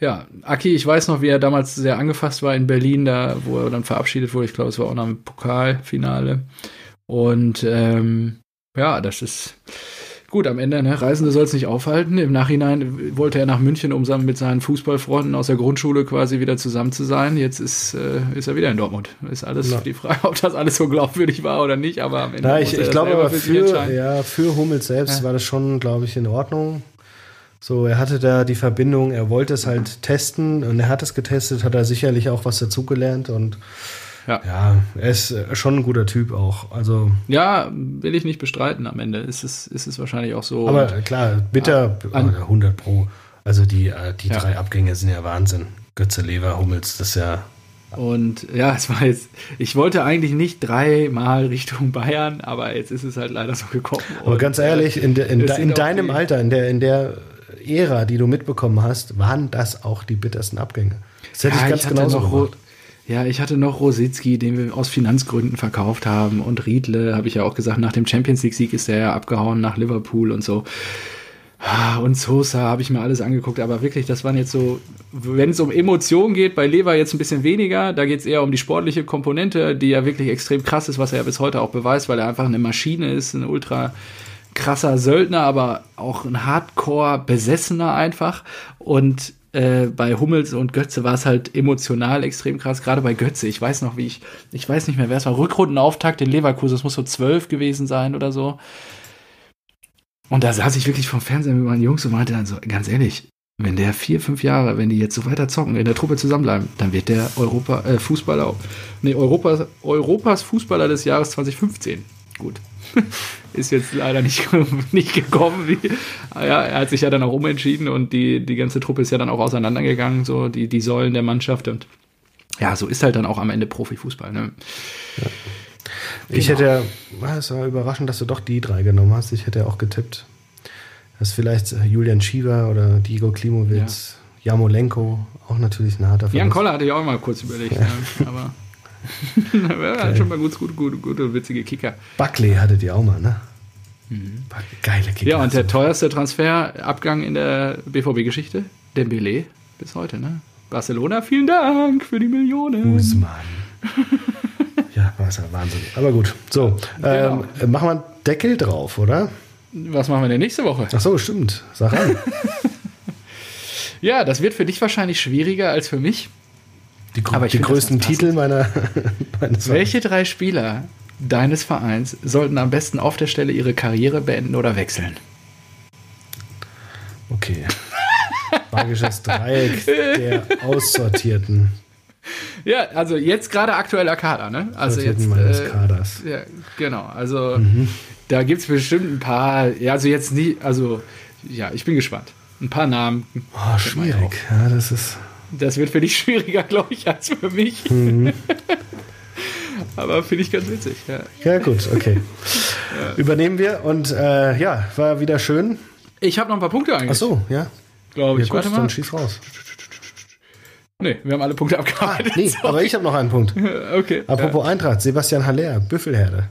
[SPEAKER 1] Ja, Aki, ich weiß noch, wie er damals sehr angefasst war in Berlin, da wo er dann verabschiedet wurde. Ich glaube, es war auch noch im Pokalfinale. Und ähm, ja, das ist gut am Ende. Ne? Reisende soll es nicht aufhalten. Im Nachhinein wollte er nach München, um mit seinen Fußballfreunden aus der Grundschule quasi wieder zusammen zu sein. Jetzt ist, äh, ist er wieder in Dortmund. Ist alles ja. die Frage, ob das alles so glaubwürdig war oder nicht. Aber am Ende.
[SPEAKER 2] Na, ich, ich glaube aber für, für ja, für Hummels selbst ja. war das schon, glaube ich, in Ordnung. So, er hatte da die Verbindung, er wollte es halt testen und er hat es getestet, hat er sicherlich auch was dazugelernt und ja. ja, er ist äh, schon ein guter Typ auch. Also
[SPEAKER 1] ja, will ich nicht bestreiten. Am Ende ist es, ist es wahrscheinlich auch so.
[SPEAKER 2] Aber klar, bitter ja, 100 Pro. Also die, äh, die ja. drei Abgänge sind ja Wahnsinn. Götze, Lever, Hummels, das ist ja.
[SPEAKER 1] Und ja, es war jetzt, ich wollte eigentlich nicht dreimal Richtung Bayern, aber jetzt ist es halt leider so gekommen.
[SPEAKER 2] Aber ganz ehrlich, in, de, in, in, in deinem Alter, in der, in der Ära, die du mitbekommen hast, waren das auch die bittersten Abgänge. Das
[SPEAKER 1] hätte ja, ich ganz ich genauso noch gemacht. Ja, ich hatte noch Rositzky, den wir aus Finanzgründen verkauft haben. Und Riedle, habe ich ja auch gesagt, nach dem Champions League-Sieg ist er ja abgehauen nach Liverpool und so. Ah, und Sosa habe ich mir alles angeguckt, aber wirklich, das waren jetzt so, wenn es um Emotionen geht, bei Lever jetzt ein bisschen weniger, da geht es eher um die sportliche Komponente, die ja wirklich extrem krass ist, was er ja bis heute auch beweist, weil er einfach eine Maschine ist, ein ultra krasser Söldner, aber auch ein Hardcore-Besessener einfach. Und äh, bei Hummels und Götze war es halt emotional extrem krass. Gerade bei Götze, ich weiß noch, wie ich, ich weiß nicht mehr, wer es war. Rückrundenauftakt in Leverkusen, es muss so zwölf gewesen sein oder so. Und da saß ich wirklich vom Fernsehen mit meinen Jungs und meinte dann so, ganz ehrlich, wenn der vier, fünf Jahre, wenn die jetzt so weiter zocken, in der Truppe zusammenbleiben, dann wird der Europa, äh, Fußballer, nee, Europas, Europas Fußballer des Jahres 2015. Gut, ist jetzt leider nicht, nicht gekommen. Wie, ja, er hat sich ja dann auch umentschieden und die, die ganze Truppe ist ja dann auch auseinandergegangen, so die, die Säulen der Mannschaft. Und ja, so ist halt dann auch am Ende Profifußball. Ne?
[SPEAKER 2] Ja. Ich genau. hätte ja, es war überraschend, dass du doch die drei genommen hast. Ich hätte ja auch getippt, dass vielleicht Julian Schieber oder Diego Klimowitz, ja. Jamolenko auch natürlich ein harter
[SPEAKER 1] Jan Koller hatte ich auch mal kurz überlegt, ja. Ja, aber hat schon mal gut, gut, gut, gute, witzige Kicker.
[SPEAKER 2] Buckley hattet ihr auch mal, ne?
[SPEAKER 1] Mhm. Geile Kicker. Ja, und der teuerste Transferabgang in der BVB-Geschichte, Dembele, bis heute, ne? Barcelona, vielen Dank für die Millionen.
[SPEAKER 2] Usman. ja, Barca, Wahnsinn. Aber gut. So, genau. ähm, machen wir einen Deckel drauf, oder?
[SPEAKER 1] Was machen wir denn nächste Woche?
[SPEAKER 2] Ach so, stimmt. Sag an.
[SPEAKER 1] ja, das wird für dich wahrscheinlich schwieriger als für mich.
[SPEAKER 2] Die, Aber die größten Titel meiner,
[SPEAKER 1] meines Welche drei Spieler deines Vereins sollten am besten auf der Stelle ihre Karriere beenden oder wechseln?
[SPEAKER 2] Okay. Magisches Dreieck der Aussortierten.
[SPEAKER 1] Ja, also jetzt gerade aktueller Kader, ne? Also
[SPEAKER 2] jetzt meines äh, Kaders.
[SPEAKER 1] Ja, genau. Also mhm. da gibt es bestimmt ein paar, ja, also jetzt nie, also ja, ich bin gespannt. Ein paar Namen.
[SPEAKER 2] Oh, schwierig. Ja, das ist.
[SPEAKER 1] Das wird für dich schwieriger, glaube ich, als für mich. Mhm. Aber finde ich ganz witzig. Ja,
[SPEAKER 2] ja gut, okay. ja. Übernehmen wir und äh, ja, war wieder schön.
[SPEAKER 1] Ich habe noch ein paar Punkte eigentlich.
[SPEAKER 2] Ach so, ja.
[SPEAKER 1] glaube ich.
[SPEAKER 2] Ja, gut,
[SPEAKER 1] Warte mal.
[SPEAKER 2] dann schieß raus.
[SPEAKER 1] Nee, wir haben alle Punkte
[SPEAKER 2] Ah,
[SPEAKER 1] abgearbeitet.
[SPEAKER 2] nee, aber ich habe noch einen Punkt.
[SPEAKER 1] okay.
[SPEAKER 2] Apropos Eintracht, Sebastian Haller, Büffelherde.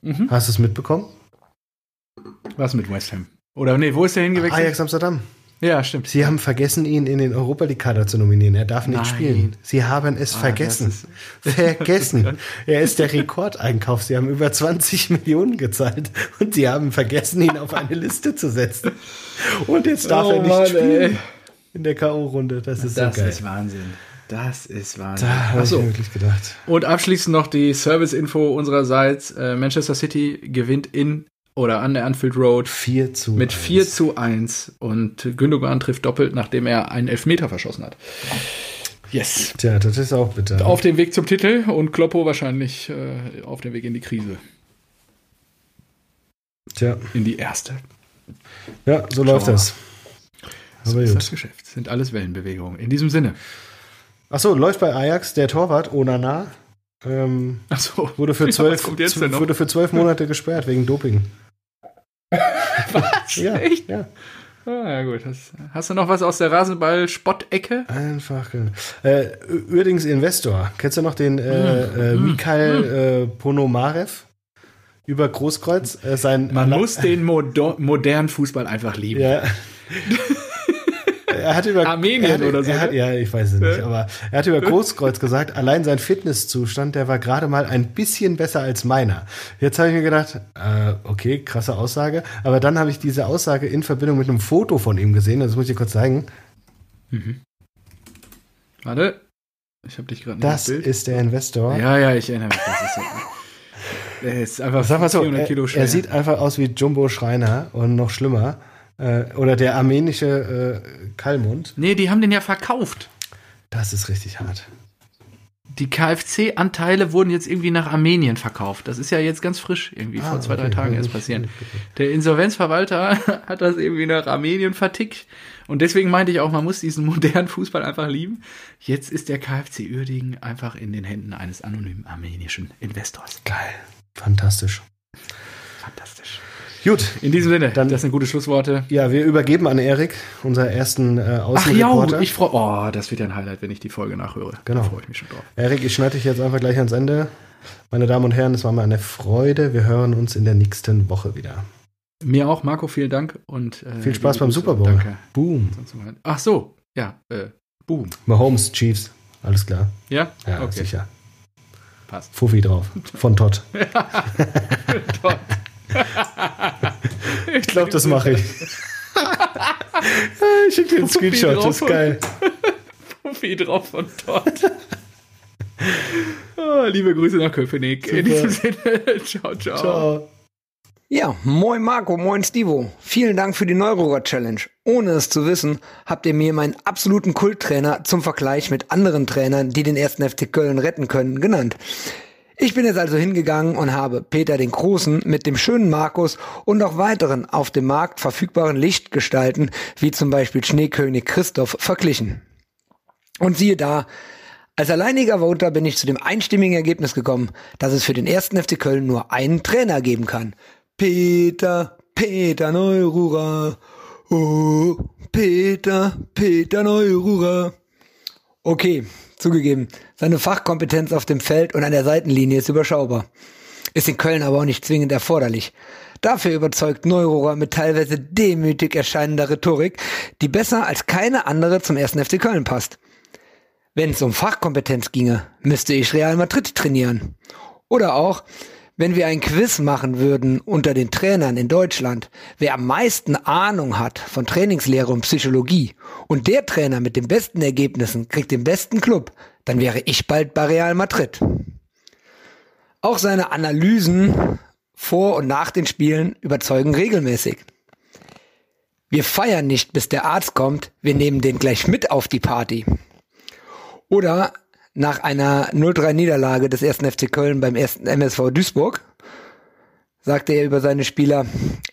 [SPEAKER 1] Mhm.
[SPEAKER 2] Hast du es mitbekommen?
[SPEAKER 1] Was mit West Ham? Oder nee, wo ist der hingewechselt?
[SPEAKER 2] Ajax Amsterdam.
[SPEAKER 1] Ja, stimmt.
[SPEAKER 2] Sie haben vergessen, ihn in den Europa League Kader zu nominieren. Er darf nicht
[SPEAKER 1] Nein.
[SPEAKER 2] spielen. Sie haben es
[SPEAKER 1] Ah,
[SPEAKER 2] vergessen.
[SPEAKER 1] das
[SPEAKER 2] vergessen. er ist der Rekordeinkauf. Sie haben über 20 Millionen gezahlt und sie haben vergessen, ihn auf eine Liste zu setzen. Und jetzt darf
[SPEAKER 1] Oh
[SPEAKER 2] er nicht
[SPEAKER 1] Mann,
[SPEAKER 2] spielen
[SPEAKER 1] ey.
[SPEAKER 2] in der K.O.-Runde. Das ist
[SPEAKER 1] Das
[SPEAKER 2] so geil.
[SPEAKER 1] ist Wahnsinn. Das ist Wahnsinn.
[SPEAKER 2] da habe ich wirklich gedacht.
[SPEAKER 1] Und abschließend noch die Service-Info unsererseits. Äh, Manchester City gewinnt in oder an der Anfield Road
[SPEAKER 2] 4 zu
[SPEAKER 1] mit
[SPEAKER 2] 1.
[SPEAKER 1] 4 zu 1 und Gündogan trifft doppelt, nachdem er einen Elfmeter verschossen hat. Yes.
[SPEAKER 2] Tja, das ist auch bitter.
[SPEAKER 1] Auf dem Weg zum Titel und Kloppo wahrscheinlich äh, auf dem Weg in die Krise.
[SPEAKER 2] Tja,
[SPEAKER 1] In die erste.
[SPEAKER 2] ja, so läuft
[SPEAKER 1] wir
[SPEAKER 2] das.
[SPEAKER 1] So
[SPEAKER 2] Aber
[SPEAKER 1] ist das. Geschäft. Sind alles Wellenbewegungen. In diesem Sinne.
[SPEAKER 2] Achso, läuft bei Ajax der Torwart Onana. Ähm,
[SPEAKER 1] Achso.
[SPEAKER 2] wurde, für
[SPEAKER 1] Ja,
[SPEAKER 2] zwölf,
[SPEAKER 1] noch?
[SPEAKER 2] wurde für zwölf Monate gesperrt wegen Doping.
[SPEAKER 1] Was?
[SPEAKER 2] Ja,
[SPEAKER 1] Echt?
[SPEAKER 2] ja.
[SPEAKER 1] Ah, ja, gut. Das, hast du noch was aus der Rasenball-Spottecke?
[SPEAKER 2] Einfach. Äh, Ürdings Investor. Kennst du noch den äh, äh, Mikhail äh, Ponomarev? Über Großkreuz. Äh, sein
[SPEAKER 1] Man
[SPEAKER 2] Alla-
[SPEAKER 1] muss den Modo modernen Fußball einfach lieben.
[SPEAKER 2] Ja. er hat über
[SPEAKER 1] Armenien
[SPEAKER 2] er hat,
[SPEAKER 1] oder so,
[SPEAKER 2] Er hat,
[SPEAKER 1] ne?
[SPEAKER 2] ja, ich weiß es nicht, aber er hat über Großkreuz gesagt, allein sein Fitnesszustand, der war gerade mal ein bisschen besser als meiner. Jetzt habe ich mir gedacht, äh, okay, krasse Aussage, aber dann habe ich diese Aussage in Verbindung mit einem Foto von ihm gesehen, das muss ich dir kurz zeigen.
[SPEAKER 1] Warte. Ich habe dich gerade nicht
[SPEAKER 2] Das ist der Investor.
[SPEAKER 1] Ja, ja, ich erinnere mich. Das ist, ja, der ist einfach
[SPEAKER 2] Sag mal so,
[SPEAKER 1] 400 Kilo
[SPEAKER 2] er, er sieht einfach aus wie Jumbo Schreiner und noch schlimmer. Äh, oder der armenische äh, Kalmund.
[SPEAKER 1] nee, die haben den ja verkauft.
[SPEAKER 2] Das ist richtig hart.
[SPEAKER 1] Die KFC-Anteile wurden jetzt irgendwie nach Armenien verkauft. Das ist ja jetzt ganz frisch, irgendwie
[SPEAKER 2] Ah,
[SPEAKER 1] vor zwei, drei
[SPEAKER 2] okay.
[SPEAKER 1] Tagen
[SPEAKER 2] Ja,
[SPEAKER 1] erst passiert. Der Insolvenzverwalter hat das irgendwie nach Armenien vertickt. Und deswegen meinte ich auch, man muss diesen modernen Fußball einfach lieben. Jetzt ist der KFC Uerdingen einfach in den Händen eines anonymen armenischen Investors.
[SPEAKER 2] Geil. Fantastisch.
[SPEAKER 1] Fantastisch.
[SPEAKER 2] Gut.
[SPEAKER 1] In diesem Sinne,
[SPEAKER 2] Dann-
[SPEAKER 1] das sind gute Schlussworte.
[SPEAKER 2] Ja, wir übergeben an Erik, unser ersten äh,
[SPEAKER 1] Ach ja,
[SPEAKER 2] Außenreporter.
[SPEAKER 1] ich freue Oh, das wird ja ein Highlight, wenn ich die Folge nachhöre.
[SPEAKER 2] Genau.
[SPEAKER 1] Da freue ich mich schon drauf.
[SPEAKER 2] Erik, ich schneide dich jetzt einfach gleich ans Ende. Meine Damen und Herren, es war mir eine Freude. Wir hören uns in der nächsten Woche wieder.
[SPEAKER 1] Mir auch, Marco, vielen Dank und äh,
[SPEAKER 2] Viel Spaß beim
[SPEAKER 1] Grüße.
[SPEAKER 2] Super Bowl.
[SPEAKER 1] Danke.
[SPEAKER 2] Boom.
[SPEAKER 1] Ach so, ja, äh, boom.
[SPEAKER 2] Mahomes, Chiefs. Alles klar.
[SPEAKER 1] Ja?
[SPEAKER 2] Ja,
[SPEAKER 1] okay.
[SPEAKER 2] sicher.
[SPEAKER 1] Passt.
[SPEAKER 2] Fuffi drauf. Von Todd.
[SPEAKER 1] Toll.
[SPEAKER 2] Ich glaube, das mache ich. ich schicke dir einen Screenshot. Das ist geil.
[SPEAKER 1] Fuffi drauf von dort. Ah, liebe Grüße nach Köpenick. In
[SPEAKER 2] Super.
[SPEAKER 1] diesem Sinne, ciao, ciao.
[SPEAKER 2] Ciao.
[SPEAKER 3] Ja, moin Marco, moin Stivo. Vielen Dank für die Neurohrer Challenge. Ohne es zu wissen, habt ihr mir meinen absoluten Kulttrainer zum Vergleich mit anderen Trainern, die den ersten FC Köln retten können, genannt. Ich bin jetzt also hingegangen und habe Peter den Großen mit dem schönen Markus und auch weiteren auf dem Markt verfügbaren Lichtgestalten, wie zum Beispiel Schneekönig Christoph, verglichen. Und siehe da, als alleiniger Voter bin ich zu dem einstimmigen Ergebnis gekommen, dass es für den ersten FC Köln nur einen Trainer geben kann. Peter, Peter Neururer. Oh, Peter, Peter Neururer. Okay, zugegeben, seine Fachkompetenz auf dem Feld und an der Seitenlinie ist überschaubar. Ist in Köln aber auch nicht zwingend erforderlich. Dafür überzeugt Neururer mit teilweise demütig erscheinender Rhetorik, die besser als keine andere zum ersten FC Köln passt. Wenn es um Fachkompetenz ginge, müsste ich Real Madrid trainieren. Oder auch, wenn wir ein Quiz machen würden unter den Trainern in Deutschland, wer am meisten Ahnung hat von Trainingslehre und Psychologie und der Trainer mit den besten Ergebnissen kriegt den besten Club, dann wäre ich bald bei Real Madrid. Auch seine Analysen vor und nach den Spielen überzeugen regelmäßig. Wir feiern nicht, bis der Arzt kommt, wir nehmen den gleich mit auf die Party. Oder nach einer 0-3-Niederlage des ersten FC Köln beim ersten MSV Duisburg sagte er über seine Spieler,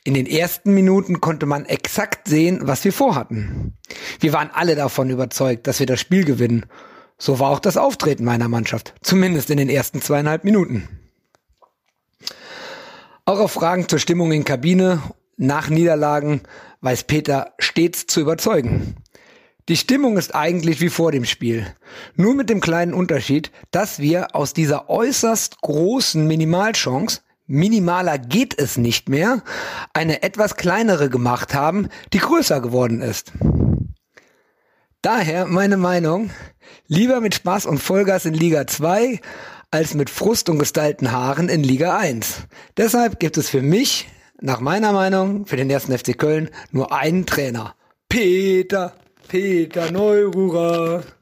[SPEAKER 3] in den ersten Minuten konnte man exakt sehen, was wir vorhatten. Wir waren alle davon überzeugt, dass wir das Spiel gewinnen. So war auch das Auftreten meiner Mannschaft, zumindest in den ersten zweieinhalb Minuten. Auch auf Fragen zur Stimmung in Kabine nach Niederlagen weiß Peter stets zu überzeugen. Die Stimmung ist eigentlich wie vor dem Spiel. Nur mit dem kleinen Unterschied, dass wir aus dieser äußerst großen Minimalchance minimaler geht es nicht mehr, eine etwas kleinere gemacht haben, die größer geworden ist. Daher meine Meinung, lieber mit Spaß und Vollgas in Liga 2 als mit Frust und gestylten Haaren in Liga 1. Deshalb gibt es für mich, nach meiner Meinung, für den ersten FC Köln nur einen Trainer. Peter, Peter Neururer.